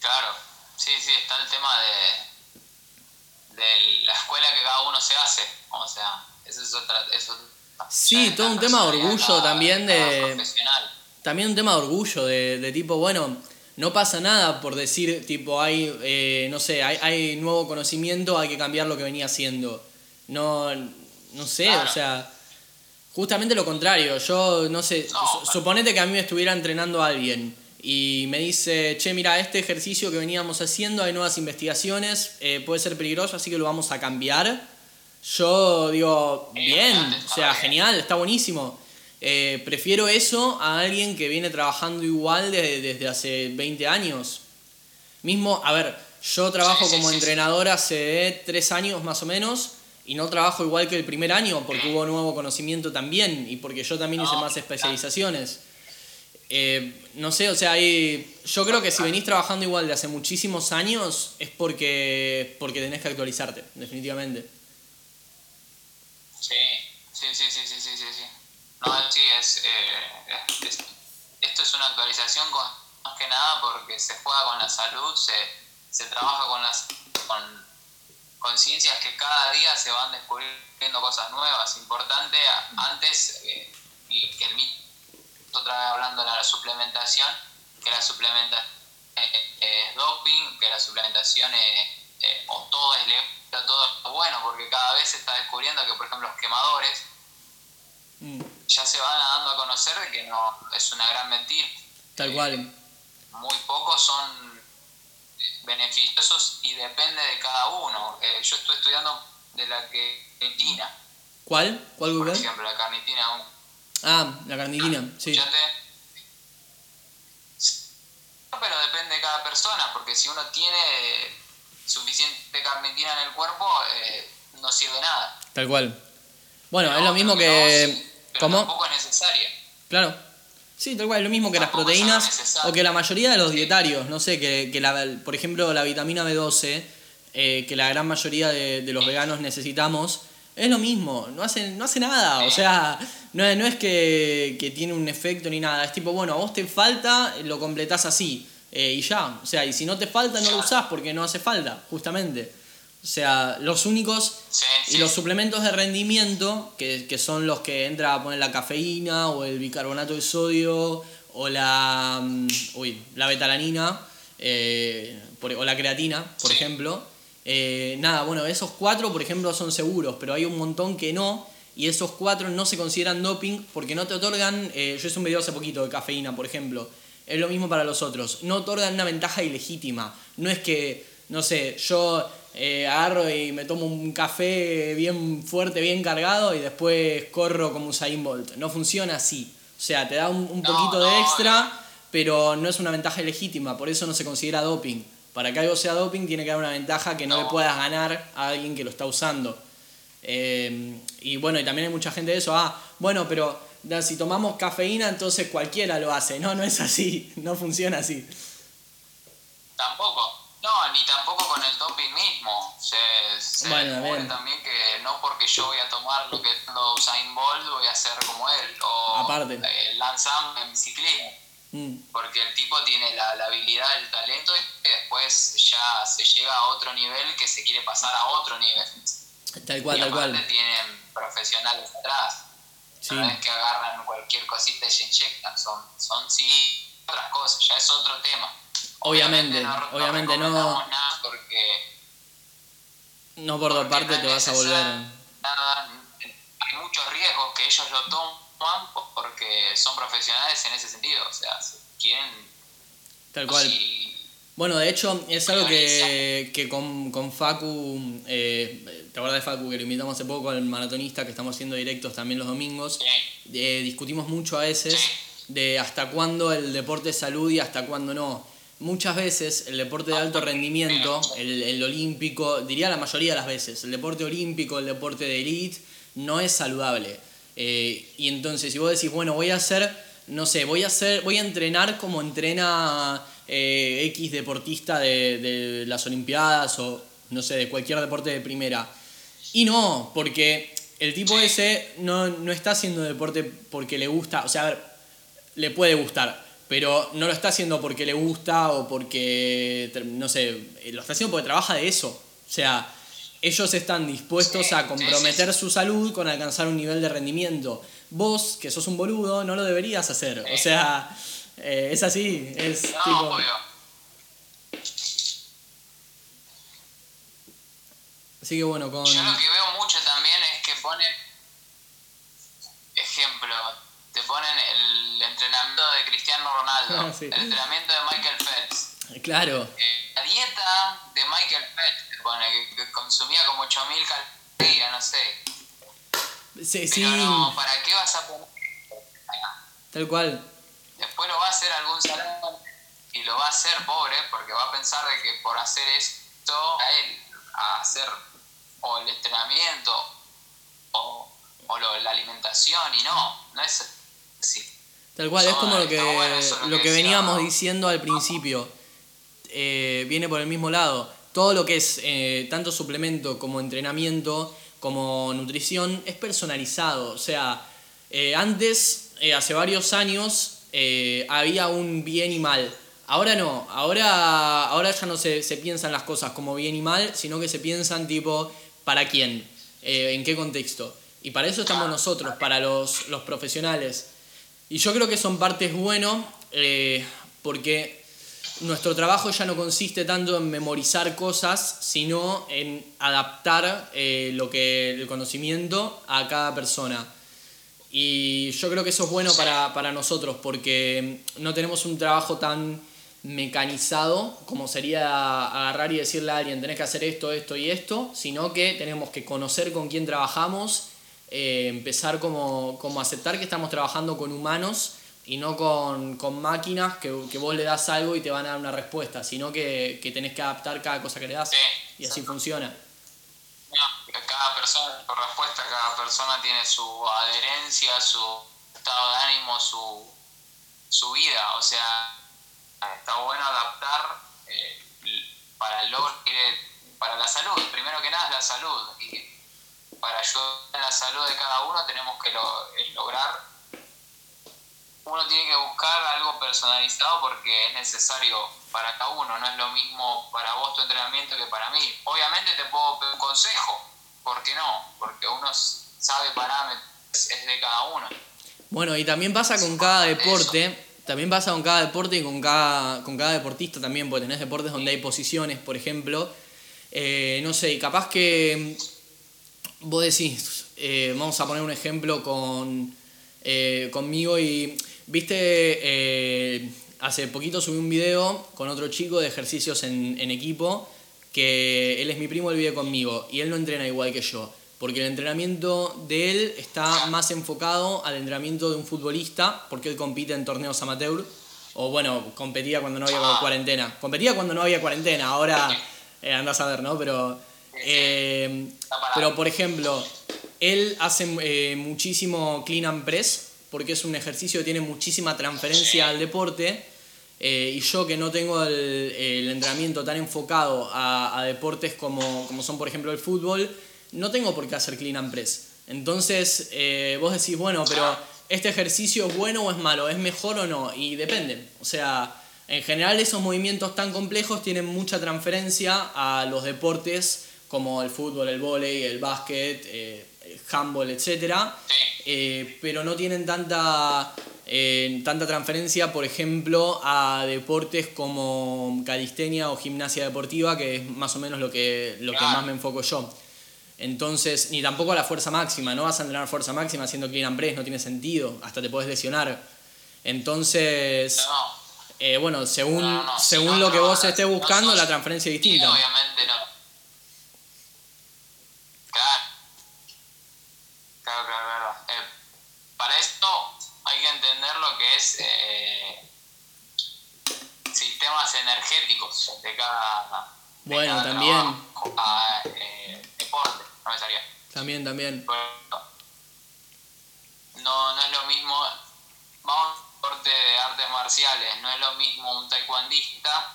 claro, sí, sí, está el tema de, de la escuela que cada uno se hace. O sea, eso es otra. Eso, Sí, todo un tema de orgullo cada- también de- profesional. También un tema de orgullo, de, de tipo, bueno, no pasa nada por decir, tipo, hay, eh, no sé, hay, hay nuevo conocimiento, hay que cambiar lo que venía haciendo. No, no sé, Claro. o sea, justamente lo contrario. Yo, no sé, No, su- suponete que a mí me estuviera entrenando alguien y me dice, che, mira, este ejercicio que veníamos haciendo, hay nuevas investigaciones, eh, puede ser peligroso, así que lo vamos a cambiar. Yo digo, bien, o sea, genial, está buenísimo. Eh, prefiero eso a alguien que viene trabajando igual de- desde hace 20 años. Mismo, a ver, yo trabajo como entrenador hace 3 años más o menos y no trabajo igual que el primer año porque hubo nuevo conocimiento también y porque yo también hice No, más especializaciones. Eh, no sé, o sea, hay, yo creo que si venís trabajando igual de hace muchísimos años es porque, porque tenés que actualizarte, definitivamente. Sí, sí, sí, sí, sí. No, sí, es, eh, es- esto es una actualización más que nada porque se juega con la salud, se, se trabaja con las con, con ciencias que cada día se van descubriendo cosas nuevas. Importante, antes, eh, y que el mito otra vez hablando de la suplementación, que la suplementación es doping, que la suplementación es, eh, o todo es legal, todo es bueno, porque cada vez se está descubriendo que, por ejemplo, los quemadores Mm, ya se van dando a conocer de que no es una gran mentira. tal cual. Muy pocos son eh, beneficiosos y depende de cada uno. Eh, yo estoy estudiando de la carnitina, ¿Cuál? ¿Cuál por Google? ejemplo, la carnitina, un Ah, la carnitina, sí. escuchate. Pero depende de cada persona, porque si uno tiene suficiente carnitina en el cuerpo, eh, no sirve nada. Tal cual. Bueno, es lo mismo que... sí, pero ¿Cómo? tampoco es necesaria. Claro. Sí, tal cual, es lo mismo que las Tampoco proteínas o que la mayoría de los dietarios, no sé, que, que la, por ejemplo la vitamina B12, eh, que la gran mayoría de, de los veganos necesitamos, es lo mismo, no hace, no hace nada, o sea, no, es- no es que, que tiene un efecto ni nada, es tipo, bueno, a vos te falta, lo completás así, eh, y ya, o sea, y si no te falta no lo usás porque no hace falta, justamente. O sea, los únicos Sí, y los suplementos de rendimiento, que, que son los que entra a poner la cafeína o el bicarbonato de sodio o la, mm, uy, la betalanina eh, por- o la creatina, por Sí. ejemplo. Eh, nada, bueno, esos cuatro, por ejemplo, son seguros, pero hay un montón que no. Y esos cuatro no se consideran doping porque no te otorgan. eh, yo hice un video hace poquito de cafeína, por ejemplo. Es lo mismo para los otros. No otorgan una ventaja ilegítima. No es que, no sé, yo eh, agarro y me tomo un café bien fuerte, bien cargado y después corro como Usain Bolt. No funciona así. O sea, te da un, un No, poquito de extra, pero no es una ventaja ilegítima. Por eso no se considera doping. Para que algo sea doping tiene que haber una ventaja que no, le puedas ganar a alguien que lo está usando. Eh, y bueno, y también hay mucha gente de eso, ah, bueno, pero si tomamos cafeína entonces cualquiera lo hace. No, no es así, <laughs> no funciona así. Tampoco. No, ni tampoco con el doping mismo. Se, se Bueno, descubre bien. también que no porque yo voy a tomar lo que tomó Usain Bolt voy a ser como él. O Aparte. eh, Armstrong en ciclismo. Mm, Porque el tipo tiene la, la habilidad, el talento y después ya se llega a otro nivel que se quiere pasar a otro nivel. tal cual, y tal cual. tienen profesionales atrás. Sí. No es que agarran cualquier cosita y se inyectan, son, son sí otras cosas, ya es otro tema. Obviamente, obviamente no- recomendamos nada porque, No por dos partes te vas a volver. nada, hay muchos riesgos que ellos lo toman porque son profesionales en ese sentido, o sea, quieren... Tal cual. si- Bueno, de hecho, es algo que, que con, con Facu, eh, ¿te acuerdas de Facu que lo invitamos hace poco al maratonista que estamos haciendo directos también los domingos? Eh, discutimos mucho a veces de hasta cuándo el deporte es salud y hasta cuándo no. Muchas veces el deporte de alto rendimiento, el, el olímpico, diría la mayoría de las veces, el deporte olímpico, el deporte de elite, no es saludable. Eh, y entonces, si vos decís, bueno, voy a hacer, no sé, voy a hacer, voy a entrenar como entrena eh, X deportista de, de las Olimpiadas o no sé, de cualquier deporte de primera. Y no, porque el tipo ese no, no está haciendo deporte porque le gusta, o sea, a ver, le puede gustar, pero no lo está haciendo porque le gusta o porque, no sé, lo está haciendo porque trabaja de eso. O sea, ellos están dispuestos Sí, a comprometer sí, su salud con alcanzar un nivel de rendimiento. Vos, que sos un boludo, no lo deberías hacer. O sea, eh, es así, es no, tipo... obvio. Así que bueno, con... Yo lo que veo mucho también es que ponen, ponen el entrenamiento de Cristiano Ronaldo, Sí. el entrenamiento de Michael Phelps, Claro, eh, la dieta de Michael Phelps, que, que consumía como 8000 calorías, no sé. sí, Pero sí, no, ¿para qué vas a poner? tal cual. Después lo va a hacer algún salón y lo va a hacer pobre porque va a pensar de que por hacer esto a él, a hacer o el entrenamiento o, o lo- la alimentación y no, no es Tal cual, es como lo que, bueno lo que veníamos diciendo al principio. Eh, viene por el mismo lado. Todo lo que es eh, tanto suplemento como entrenamiento, como nutrición, es personalizado. O sea, eh, antes, hace varios años, había un bien y mal. Ahora no, ahora, ahora ya no se, se piensan las cosas como bien y mal, sino que se piensan tipo, ¿para quién? ¿En qué contexto? Y para eso estamos nosotros, para los, los profesionales. Y yo creo que son partes bueno eh, porque nuestro trabajo ya no consiste tanto en memorizar cosas, sino en adaptar eh, lo que, el conocimiento a cada persona. Y yo creo que eso es bueno para, para nosotros porque no tenemos un trabajo tan mecanizado como sería agarrar y decirle a alguien tenés que hacer esto, esto y esto, sino que tenemos que conocer con quién trabajamos, eh, empezar como, como aceptar que estamos trabajando con humanos y no con, con máquinas que, que vos le das algo y te van a dar una respuesta, sino que, que tenés que adaptar cada cosa que le das Sí, y así funciona. No, cada persona, por respuesta, cada persona tiene su adherencia, su estado de ánimo, su, su vida. O sea, está bueno adaptar eh, para el logro, que- para la salud. Primero que nada es la salud. Y para ayudar a la salud de cada uno tenemos que lo- es lograr uno tiene que buscar algo personalizado porque es necesario para cada uno, no es lo mismo para vos tu entrenamiento que para mí. Obviamente te puedo pedir un consejo, ¿por qué no? Porque uno sabe parámetros, es de cada uno. Bueno, y también pasa con cada deporte, también pasa con cada deporte y con cada, con cada deportista también, porque tenés deportes donde hay posiciones, por ejemplo. Eh, no sé, capaz que vos decís, eh, vamos a poner un ejemplo con, eh, conmigo y, viste, hace poquito subí un video con otro chico de ejercicios en, equipo, que él es mi primo, él vive conmigo y él no entrena igual que yo porque el entrenamiento de él está más enfocado al entrenamiento de un futbolista, porque él compite en torneos amateur, o bueno, competía cuando no había cuarentena. Competía cuando no había cuarentena, ahora eh, a ver, ¿no? Pero, eh, pero por ejemplo, él hace eh, muchísimo clean and press, porque es un ejercicio que tiene muchísima transferencia al deporte. y yo que no tengo el, entrenamiento tan enfocado a, deportes como, como, son por ejemplo el fútbol, no tengo por qué hacer clean and press. Entonces, eh, vos decís, bueno, pero ¿este ejercicio es bueno o es malo? ¿Es mejor o no? Y depende. O sea, en general esos movimientos tan complejos tienen mucha transferencia a los deportes como el fútbol, el vóley, el básquet, eh, el handball, etc. Eh, pero no tienen tanta, tanta transferencia, por ejemplo, a deportes como calistenia o gimnasia deportiva, que es más o menos lo que, lo que más me enfoco yo. Entonces, ni tampoco a la fuerza máxima, no vas a entrenar fuerza máxima haciendo clean and press, no tiene sentido, hasta te puedes lesionar. Entonces, eh, bueno, según, según lo que vos estés buscando, la transferencia es distinta. obviamente no. Claro. Claro, claro, eh, para esto hay que entender lo que es eh, sistemas energéticos de bueno, también. También, también. no, no es lo mismo, vamos a un deporte de artes marciales, no es lo mismo un taekwondista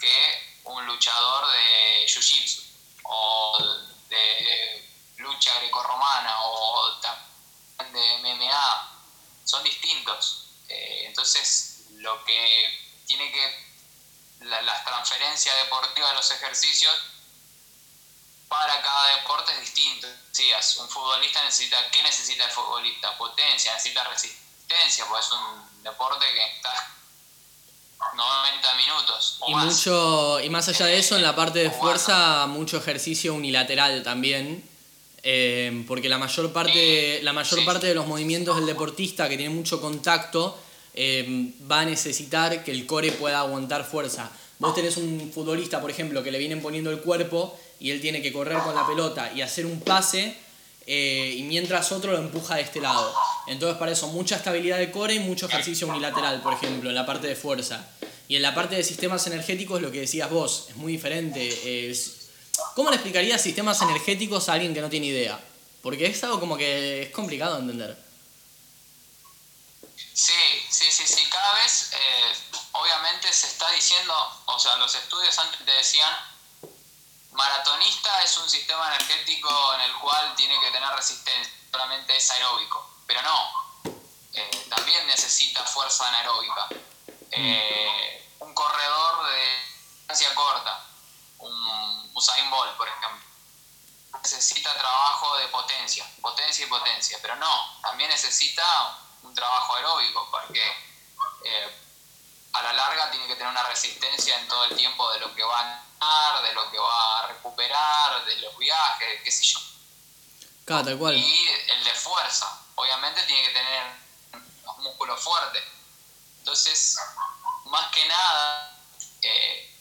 que un luchador de jiu-jitsu o de lucha grecorromana o de MMA, son distintos. Eh, entonces, lo que tiene que, la, las transferencias deportivas de los ejercicios para cada deporte es distinto. Decías, un futbolista necesita, ¿qué necesita el futbolista? Potencia, necesita resistencia, porque es un deporte que está 90 minutos. y, Mucho, y más allá de eso, en la parte de fuerza, mucho ejercicio unilateral también. Eh, porque la mayor parte, la mayor parte de los movimientos del deportista que tiene mucho contacto eh, va a necesitar que el core pueda aguantar fuerza. Vos tenés un futbolista, por ejemplo, que le vienen poniendo el cuerpo y él tiene que correr con la pelota y hacer un pase eh, y mientras otro lo empuja de este lado. Entonces para eso mucha estabilidad de core y mucho ejercicio unilateral, por ejemplo, en la parte de fuerza. Y en la parte de sistemas energéticos, lo que decías vos, es muy diferente. ¿Cómo le explicarías sistemas energéticos a alguien que no tiene idea? Porque es algo como que es complicado de entender. Sí, sí, sí, sí. Cada vez, eh, obviamente, se está diciendo, o sea, los estudios antes te decían Maratonista es un sistema energético en el cual tiene que tener resistencia, solamente es aeróbico, pero no, eh, también necesita fuerza anaeróbica. Eh, un corredor de distancia corta, un Usain Bolt, por ejemplo, necesita trabajo de potencia, potencia y potencia, pero no, también necesita un trabajo aeróbico, porque eh, a la larga tiene que tener una resistencia en todo el tiempo de lo que va a de lo que va a recuperar, de los viajes, qué sé yo. Claro, cual. Y el de fuerza, obviamente tiene que tener los músculos fuertes. Entonces, más que nada, eh,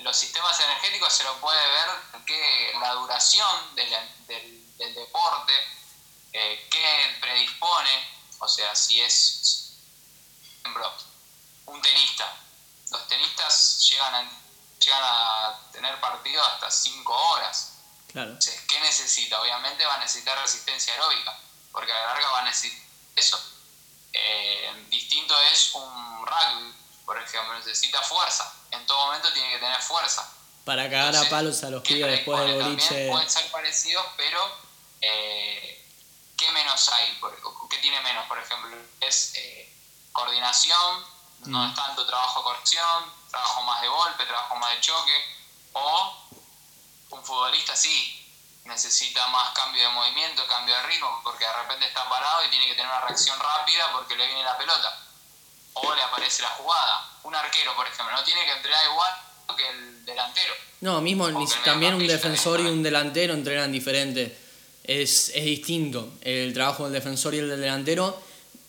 los sistemas energéticos se lo puede ver que la duración del, del, deporte, eh, qué predispone, o sea, si es, por ejemplo, un tenista. Los tenistas llegan a, llegan a tener partidos hasta 5 horas. Claro. ¿qué necesita? Obviamente va a necesitar resistencia aeróbica, porque a la larga va a necesitar eso. Eh, distinto es un rugby, por ejemplo, necesita fuerza. En todo momento tiene que tener fuerza. Para cagar a palos a los pibes después del boliche. Pueden ser parecidos, pero eh, ¿qué menos hay? ¿Qué tiene menos, por ejemplo? Es eh, coordinación, no es tanto trabajo de corrección, trabajo más de golpe, trabajo más de choque, o un futbolista sí, necesita más cambio de movimiento, cambio de ritmo, porque de repente está parado y tiene que tener una reacción rápida porque le viene la pelota, o le aparece la jugada. Un arquero, por ejemplo, no tiene que entrenar igual que el delantero. No, mismo también un defensor y un delantero entrenan diferente. Es, es distinto el trabajo del defensor y el del delantero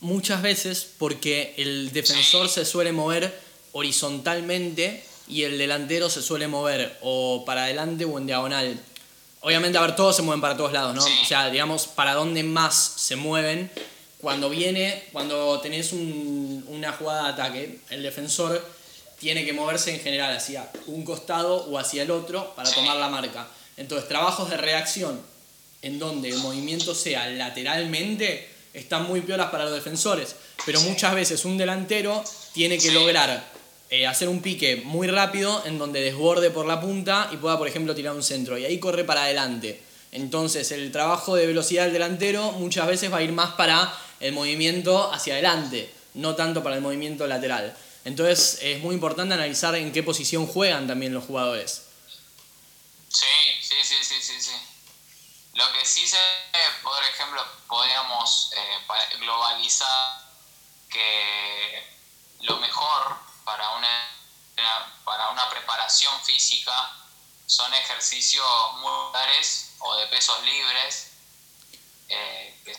muchas veces porque el defensor se suele mover horizontalmente y el delantero se suele mover o para adelante o en diagonal. Obviamente, a ver, todos se mueven para todos lados, ¿no? O sea, digamos, para dónde más se mueven. Cuando viene, cuando tenés una jugada de ataque, el defensor tiene que moverse en general hacia un costado o hacia el otro para tomar la marca. Entonces, trabajos de reacción en donde el movimiento sea lateralmente están muy pioras para los defensores, pero muchas veces un delantero tiene que lograr eh, hacer un pique muy rápido en donde desborde por la punta y pueda, por ejemplo, tirar un centro y ahí corre para adelante. Entonces el trabajo de velocidad del delantero muchas veces va a ir más para el movimiento hacia adelante, no tanto para el movimiento lateral. Entonces es muy importante analizar en qué posición juegan también los jugadores. Sí, sí, sí, sí, sí. sí. Lo que sí se, por ejemplo, podríamos eh, globalizar que lo mejor para una, para una preparación física son ejercicios musculares o de pesos libres eh, que,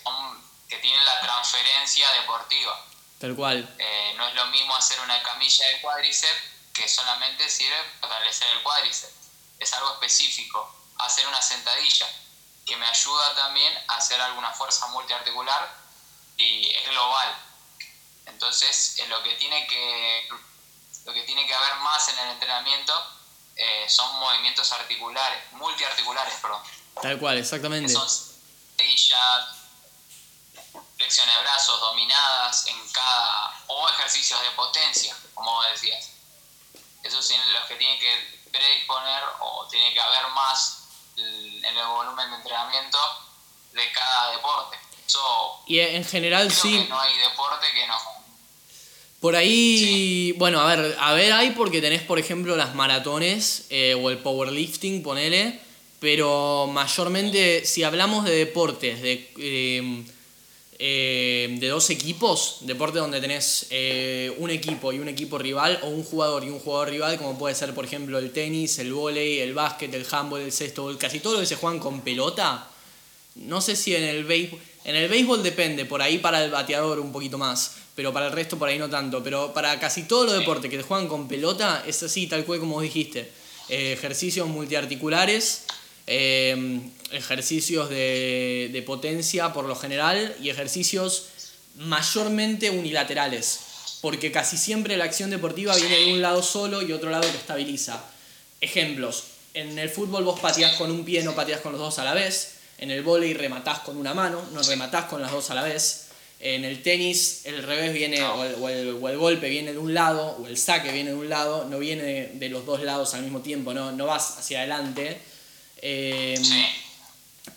que tienen la transferencia deportiva. Tal cual. Eh, no es lo mismo hacer una camilla de cuádriceps que solamente sirve para fortalecer el cuádriceps. Es algo específico. Hacer una sentadilla que me ayuda también a hacer alguna fuerza multiarticular y es global. Entonces, lo que tiene que, lo que, tiene que haber más en el entrenamiento eh, son movimientos articulares, multiarticulares, perdón. Tal cual, exactamente. son sillas, flexiones de brazos dominadas en cada, o ejercicios de potencia, como decías. Esos son los que tienen que predisponer o tiene que haber más en el volumen de entrenamiento de cada deporte. y en general sí. no hay deporte que no. Por ahí, bueno, a ver, a ver, hay porque tenés, por ejemplo, las maratones eh, o el powerlifting, ponele, pero mayormente, si hablamos de deportes, de eh, eh, de dos equipos, deporte donde tenés eh, un equipo y un equipo rival, o un jugador y un jugador rival, como puede ser, por ejemplo, el tenis, el vóley, el básquet, el handball, el cesto, casi todo lo que se juegan con pelota. No sé si en el béisbol. En el béisbol depende, por ahí para el bateador un poquito más, pero para el resto por ahí no tanto. Pero para casi todos los deportes que se juegan con pelota, es así, tal cual como dijiste. Eh, ejercicios multiarticulares ejercicios de, potencia por lo general y ejercicios mayormente unilaterales, porque casi siempre la acción deportiva viene de un lado solo y otro lado que estabiliza. Ejemplos, en el fútbol vos pateás con un pie, no pateás con los dos a la vez, en el vóley rematás con una mano, no rematás con las dos a la vez, en el tenis el revés viene, o el, golpe viene de un lado, o el saque viene de un lado, no viene de los dos lados al mismo tiempo, no, no vas hacia adelante. Em,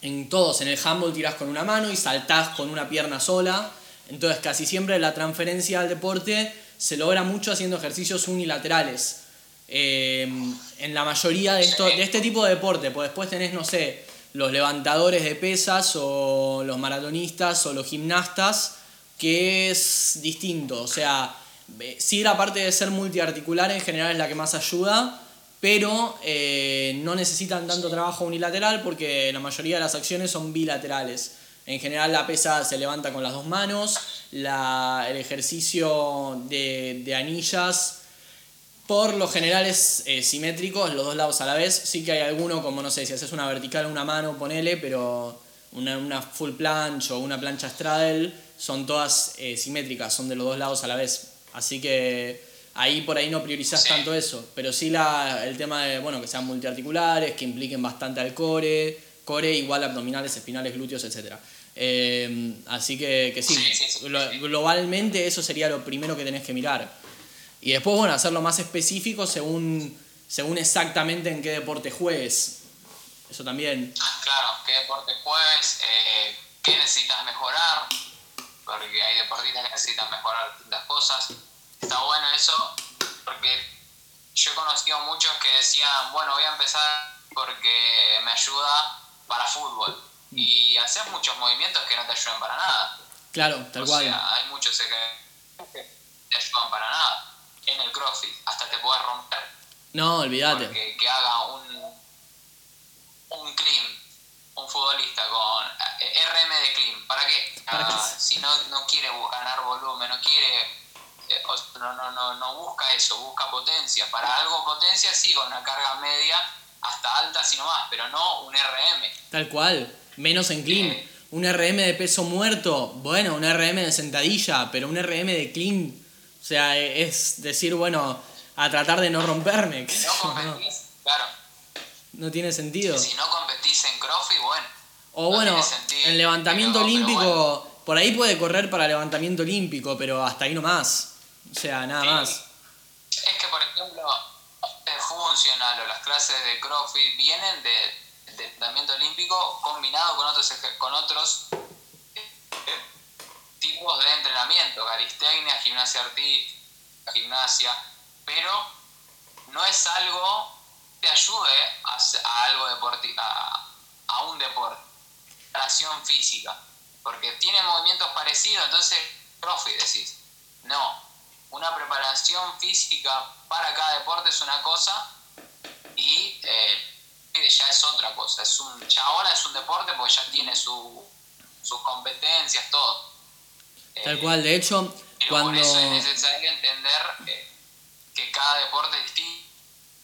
en todos, en el handball tirás con una mano y saltás con una pierna sola. Entonces casi siempre la transferencia al deporte se logra mucho haciendo ejercicios unilaterales. Em, en la mayoría de, esto, de este tipo de deporte, pues después tenés, no sé, los levantadores de pesas o los maratonistas o los gimnastas, que es distinto. O sea, sí la parte de ser multiarticular en general es la que más ayuda, pero eh, no necesitan tanto trabajo unilateral porque la mayoría de las acciones son bilaterales. En general la pesa se levanta con las dos manos, el ejercicio de, anillas por lo general es eh, simétrico, los dos lados a la vez. Sí que hay alguno, como no sé, si haces una vertical una mano, ponele, pero una, una full planche o una plancha straddle son todas eh, simétricas, son de los dos lados a la vez. Así que ahí por ahí no priorizás tanto eso, pero sí la, el tema de, bueno, que sean multiarticulares, que impliquen bastante al core, core igual abdominales, espinales, glúteos, etc. Eh, así que, que sí, globalmente eso sería lo primero que tenés que mirar. Y después, bueno, hacerlo más específico según, según exactamente en qué deporte juegues. Eso también. Claro, qué deporte juegues, eh, qué necesitas mejorar. porque hay deportistas que necesitan mejorar distintas cosas. Está bueno eso, porque yo he conocido muchos que decían, bueno, voy a empezar porque me ayuda para fútbol. Y haces muchos movimientos que no te ayudan para nada. Claro, tal o cual. Sea, hay muchos que te ayudan para nada. En el CrossFit, hasta te puedes romper. No, olvídate. Que, haga un, un clean, un futbolista con eh, RM de clean. ¿Para qué? Ah, si no, no quiere ganar volumen, no quiere no, no, no, no busca eso, busca potencia. Para algo potencia sí, con una carga media hasta alta, sino más, pero no un RM. Tal cual, menos en clean. Eh, un RM de peso muerto, bueno, un RM de sentadilla, pero un RM de clean. O sea, es decir, bueno, a tratar de no romperme. No competís, claro. No tiene sentido. Si no competís en CrossFit, bueno. O bueno, en levantamiento olímpico, por ahí puede correr para levantamiento olímpico, pero hasta ahí nomás. O sea, nada más. Es que, por ejemplo, el funcional o las clases de CrossFit vienen de, entrenamiento olímpico combinado con otros, con otros eh, tipos de entrenamiento, calistenia, gimnasia artística, gimnasia, pero no es algo que ayude a, algo deportivo, a, a, un deporte, relación física, porque tiene movimientos parecidos, entonces CrossFit decís, no, una preparación física para cada deporte es una cosa y eh, ya es otra cosa. Es un, ya ahora es un deporte porque ya tiene su, sus competencias, todo. Tal cual, de hecho, pero cuando... por eso es necesario entender eh, que cada deporte es distinto,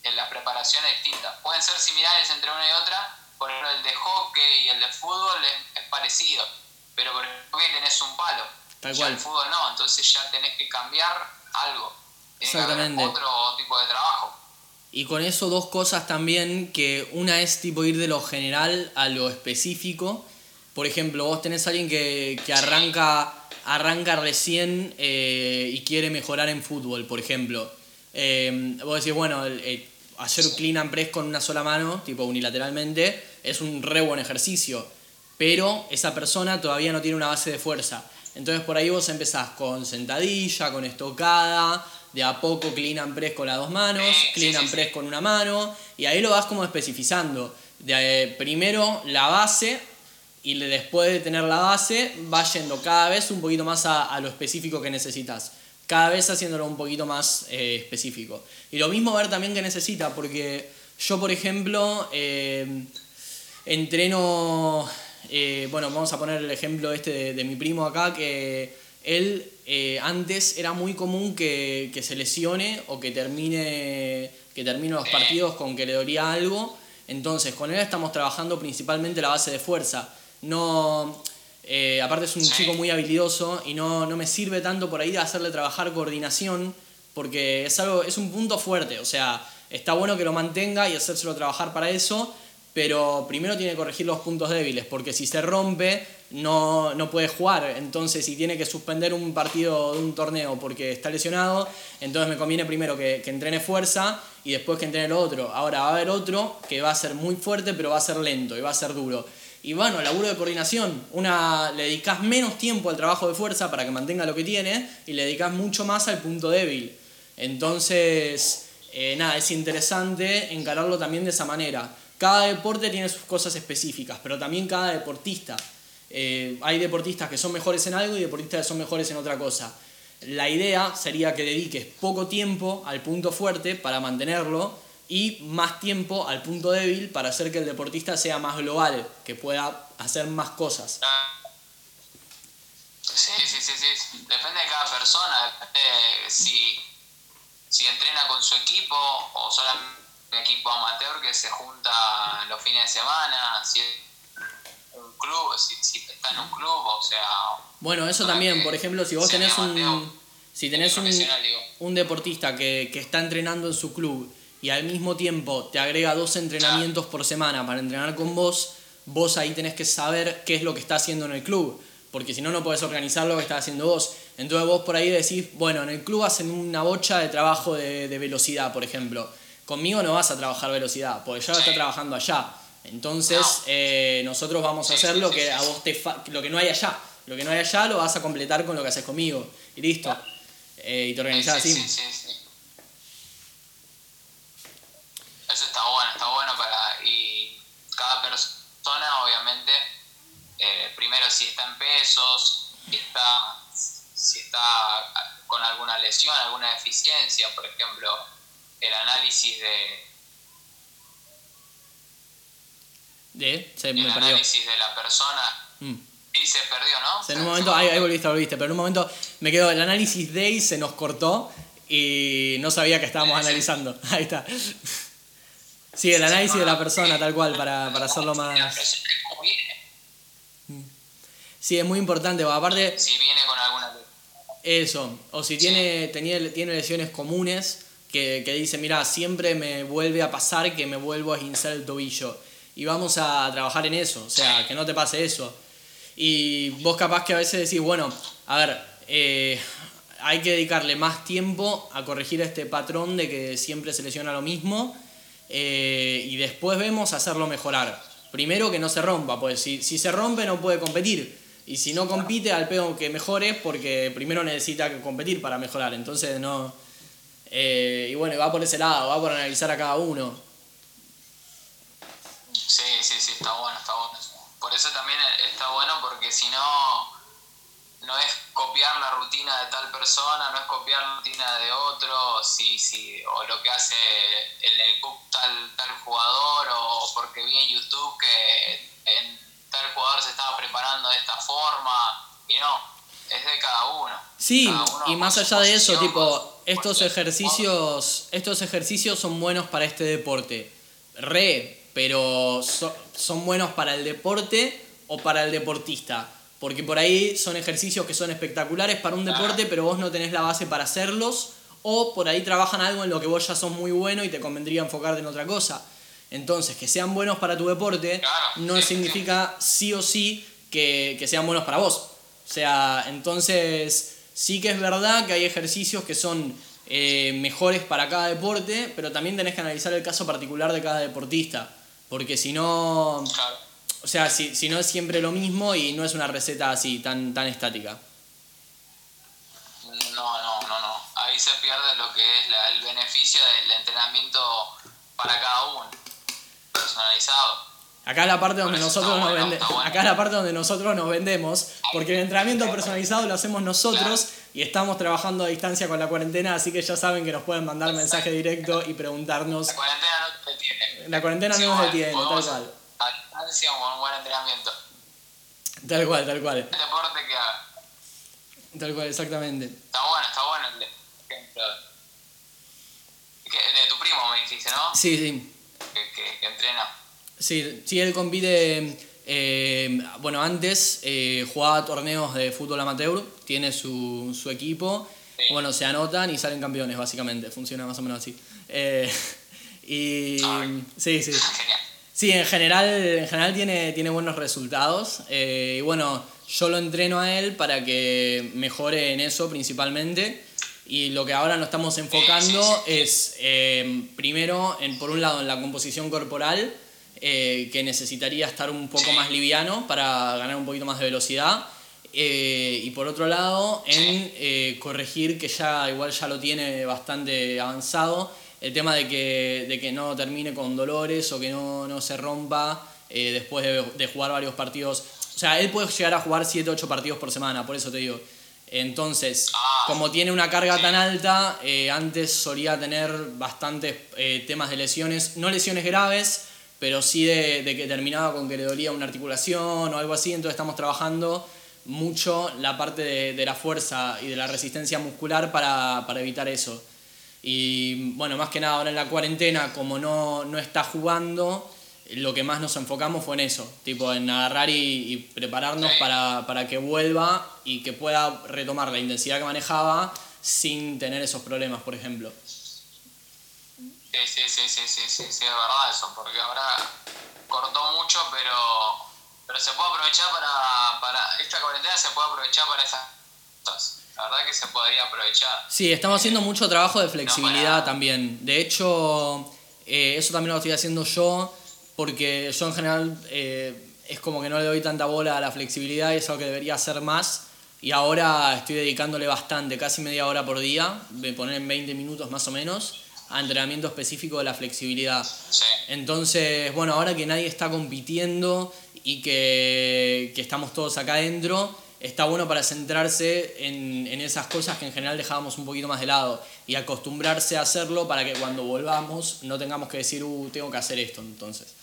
en la preparación es distinta. Pueden ser similares entre una y otra, por ejemplo el de hockey y el de fútbol es, es parecido, pero por el hockey tenés un palo Tal cual. el fútbol no, entonces ya tenés que cambiar algo. Exactamente. otro tipo de trabajo. Y con eso dos cosas también, que una es tipo ir de lo general a lo específico. Por ejemplo, vos tenés a alguien que, que arranca, arranca recién eh, y quiere mejorar en fútbol, por ejemplo. Eh, vos decís, bueno, eh, hacer clean and press con una sola mano, tipo unilateralmente, es un re buen ejercicio. Pero esa persona todavía no tiene una base de fuerza. Entonces por ahí vos empezás con sentadilla, con estocada, de a poco clean and press con las dos manos, clean and press con una mano, y ahí lo vas como especificando. De, eh, primero la base, y después de tener la base, vas yendo cada vez un poquito más a, lo específico que necesitas. Cada vez haciéndolo un poquito más eh, específico. Y lo mismo ver también qué necesita, porque yo, por ejemplo, eh, entreno eh, bueno, vamos a poner el ejemplo este de, mi primo acá, que él eh, antes era muy común que, se lesione o que termine, que termine los partidos con que le dolía algo. Entonces, con él estamos trabajando principalmente la base de fuerza. No, eh, aparte es un chico muy habilidoso y no, no me sirve tanto por ahí de hacerle trabajar coordinación porque es, algo, es un punto fuerte. O sea, está bueno que lo mantenga y hacérselo trabajar para eso, pero primero tiene que corregir los puntos débiles, porque si se rompe no, no puede jugar. Entonces, si tiene que suspender un partido de un torneo porque está lesionado, entonces me conviene primero que, que entrene fuerza y después que entrene lo otro. Ahora va a haber otro que va a ser muy fuerte, pero va a ser lento y va a ser duro. Y bueno, laburo de coordinación. Una, le dedicas menos tiempo al trabajo de fuerza para que mantenga lo que tiene y le dedicas mucho más al punto débil. Entonces, eh, nada, es interesante encararlo también de esa manera. Cada deporte tiene sus cosas específicas, pero también cada deportista. Eh, hay deportistas que son mejores en algo y deportistas que son mejores en otra cosa. La idea sería que dediques poco tiempo al punto fuerte para mantenerlo y más tiempo al punto débil para hacer que el deportista sea más global, que pueda hacer más cosas. Sí, sí, sí, sí. Depende de cada persona, depende si, si entrena con su equipo o solamente equipo amateur que se junta los fines de semana, si un club, si, está en un club, o sea... Bueno, eso también, por ejemplo, si vos tenés un... Si tenés un, un deportista que, que está entrenando en su club y al mismo tiempo te agrega dos entrenamientos por semana para entrenar con vos, vos ahí tenés que saber qué es lo que está haciendo en el club, porque si no, no podés organizar lo que está haciendo vos. Entonces vos por ahí decís, bueno, en el club hacen una bocha de trabajo de, de velocidad, por ejemplo. Conmigo no vas a trabajar velocidad, porque ya lo está trabajando allá. Entonces, eh, nosotros vamos a hacer lo que a vos te lo que no hay allá. Lo que no hay allá lo vas a completar con lo que haces conmigo. Y listo. Eh, y te organizás sí, así. Sí, sí, sí. Eso está bueno, está bueno para. Y cada persona, obviamente, eh, primero si está en pesos, si está, si está con alguna lesión, alguna deficiencia, por ejemplo, el análisis de. De, se el me perdió. análisis de la persona. Mm. Sí, se perdió, ¿no? En un momento, ahí, ahí volviste, volviste, pero en un momento me quedó el análisis de y se nos cortó y no sabía que estábamos Sí, sí. analizando. <laughs> Ahí está. Sí, el análisis de la persona, tal cual, para, para hacerlo más. viene, Sí, es muy importante, aparte, si viene con alguna. eso, o si tiene, tenía, tiene lesiones comunes que, dice, mira, siempre me vuelve a pasar que me vuelvo a esguinzar el tobillo. Y vamos a trabajar en eso, o sea, que no te pase eso. Y vos capaz que a veces decís, bueno, a ver, eh, hay que dedicarle más tiempo a corregir este patrón de que siempre se lesiona lo mismo eh, y después vemos hacerlo mejorar. Primero que no se rompa, pues si, si se rompe no puede competir. Y si no compite, al pedo que mejore porque primero necesita competir para mejorar. Entonces no... eh, y bueno, va por ese lado, va por analizar a cada uno. Sí, sí, sí, está bueno, está bueno. Por eso también está bueno porque si no, no es copiar la rutina de tal persona, no es copiar la rutina de otro, si, si, o lo que hace en el club tal, tal jugador, o porque vi en YouTube que en tal jugador se estaba preparando de esta forma, y no, es de cada uno. Sí, Cada uno y más allá de eso, tipo, estos ejercicios, estos ejercicios son buenos para este deporte. Re, pero so- son buenos para el deporte o para el deportista. Porque por ahí son ejercicios que son espectaculares para un deporte, pero vos no tenés la base para hacerlos. O por ahí trabajan algo en lo que vos ya sos muy bueno y te convendría enfocarte en otra cosa. Entonces, que sean buenos para tu deporte no significa sí o sí que, que sean buenos para vos. O sea, entonces sí que es verdad que hay ejercicios que son eh, mejores para cada deporte, pero también tenés que analizar el caso particular de cada deportista. Porque si no, Claro. o sea, si, si no es siempre lo mismo y no es una receta así tan, tan estática. No, no, no, no. Ahí se pierde lo que es la- el beneficio del entrenamiento para cada uno, personalizado. Acá es la parte donde nosotros nos vende- acá es la parte donde nosotros nos vendemos, porque el entrenamiento personalizado lo hacemos nosotros y estamos trabajando a distancia con la cuarentena, así que ya saben que nos pueden mandar mensaje directo y preguntarnos. La cuarentena no te detiene. La cuarentena no nos detiene, tal cual. A distancia un buen entrenamiento. Tal cual, tal cual. El deporte que haga. Tal cual, exactamente. Está bueno, está bueno el ejemplo. De tu primo me dijiste, ¿no? Sí, sí. Que, que, que entrena. Sí, sí, él compite. eh, bueno, antes eh, jugaba torneos de fútbol amateur, tiene su, su equipo. Sí. Bueno, se anotan y salen campeones, básicamente. Funciona más o menos así. Eh, <laughs> y. Ay. Sí, sí. Genial. Sí, en general, en general tiene, tiene buenos resultados. eh, y bueno, yo lo entreno a él para que mejore en eso principalmente. Y lo que ahora nos estamos enfocando es, eh, primero, en, por un lado, en la composición corporal, eh, que necesitaría estar un poco más liviano para ganar un poquito más de velocidad. eh, y por otro lado, en eh, corregir, que ya igual ya lo tiene bastante avanzado, el tema de que, de que no termine con dolores o que no, no se rompa después de, jugar varios partidos. O sea, él puede llegar a jugar 7, 8 partidos por semana, por eso te digo. Entonces, como tiene una carga tan alta, antes solía tener bastantes temas de lesiones, no lesiones graves, pero sí de, de que terminaba con que le dolía una articulación o algo así, entonces estamos trabajando mucho la parte de, de la fuerza y de la resistencia muscular para, para evitar eso. Y bueno, más que nada ahora en la cuarentena, como no, no está jugando, lo que más nos enfocamos fue en eso, tipo en agarrar y, y prepararnos para, para que vuelva y que pueda retomar la intensidad que manejaba sin tener esos problemas, por ejemplo. Sí, sí, sí, sí, sí, sí, sí, es verdad eso, porque ahora cortó mucho, pero, pero se puede aprovechar para, para, esta cuarentena se puede aprovechar para esas cosas. La verdad que se podría aprovechar. Sí, estamos haciendo mucho trabajo de flexibilidad para- también. De hecho, eh, eso también lo estoy haciendo yo, porque yo en general eh, es como que no le doy tanta bola a la flexibilidad y es algo que debería hacer más. Y ahora estoy dedicándole bastante, casi media hora por día, de poner en 20 minutos más o menos, a entrenamiento específico de la flexibilidad. Entonces, bueno, ahora que nadie está compitiendo y que, que estamos todos acá adentro, está bueno para centrarse en, en, esas cosas que en general dejábamos un poquito más de lado y acostumbrarse a hacerlo para que cuando volvamos no tengamos que decir, uh, tengo que hacer esto entonces.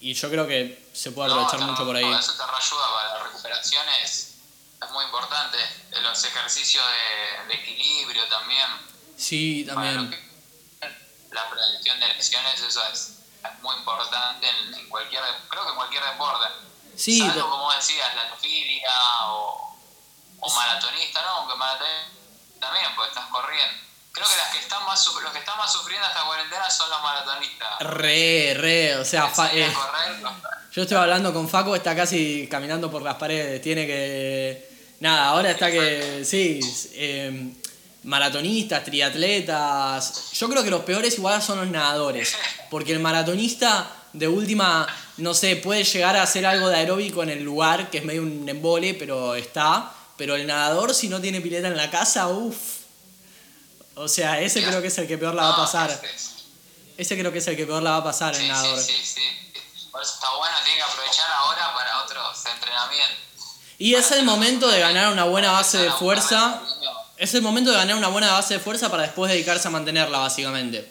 Y yo creo que se puede aprovechar mucho por ahí. eso te ayuda para la recuperación, es, es muy importante. Los ejercicios de, de, equilibrio también. Sí, también. La prevención de lesiones, eso es, muy importante en, en, cualquier, creo que en cualquier deporte. Sí, Salvo, como decías, la tofilia o, o maratonista, ¿no? Aunque maratonista también, porque estás corriendo. Creo que las que están más, los que están más sufriendo esta cuarentena son los maratonistas. Re, re, o sea, eh, yo estoy hablando con Faco, está casi caminando por las paredes, tiene que... Nada, ahora está que, sí, eh, maratonistas, triatletas, yo creo que los peores igual son los nadadores, porque el maratonista de última, no sé, puede llegar a hacer algo de aeróbico en el lugar, que es medio un embole, pero está, pero el nadador si no tiene pileta en la casa, uff o sea, ese creo que es el que peor la va a pasar. Ese creo que es el que peor la va a pasar en nadador. Sí, sí, sí. Por eso está bueno, tiene que aprovechar ahora para otros entrenamientos. Y es el momento de ganar una buena base de fuerza. Es el momento de ganar una buena base de fuerza para después dedicarse a mantenerla, básicamente.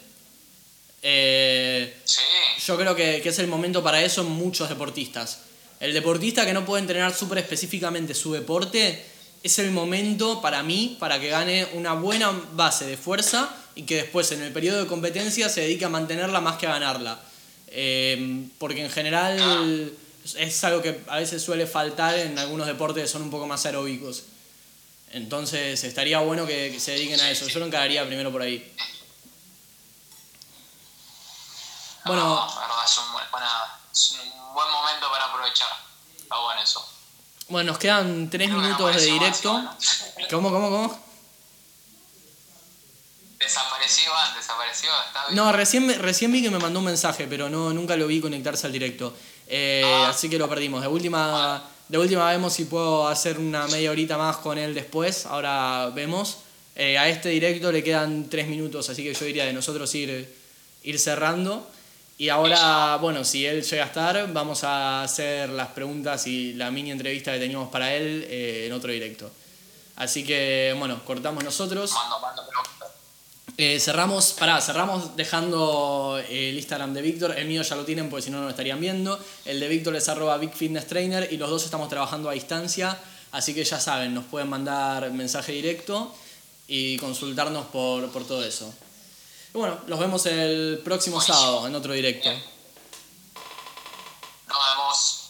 Eh, sí. Yo creo que, que, es el momento para eso en muchos deportistas. El deportista que no puede entrenar súper específicamente su deporte es el momento para mí para que gane una buena base de fuerza y que después en el periodo de competencia se dedique a mantenerla más que a ganarla. Eh, porque en general es algo que a veces suele faltar en algunos deportes que son un poco más aeróbicos. Entonces estaría bueno que, se dediquen a eso. Yo lo encararía primero por ahí. Bueno, es, un, es un buen momento para aprovechar. Está bueno eso. Bueno, nos quedan tres minutos de directo. <laughs> ¿Cómo, cómo, cómo? Desapareció antes, desapareció. No, recién, recién vi que me mandó un mensaje, pero no, nunca lo vi conectarse al directo. Eh, ah. Así que lo perdimos. De última, de última vemos si puedo hacer una media horita más con él después. Ahora vemos. Eh, a este directo le quedan tres minutos, así que yo diría de nosotros ir, ir cerrando. Y ahora, bueno, si él llega a estar, vamos a hacer las preguntas y la mini entrevista que teníamos para él eh, en otro directo. Así que, bueno, cortamos nosotros. Eh, cerramos, pará, cerramos dejando eh, el Instagram de Víctor. El mío ya lo tienen porque si no, no lo estarían viendo. El de Víctor es arroba Big Trainer y los dos estamos trabajando a distancia. Así que ya saben, nos pueden mandar mensaje directo y consultarnos por, por todo eso. Y bueno, los vemos el próximo sábado en otro directo. Nos vemos.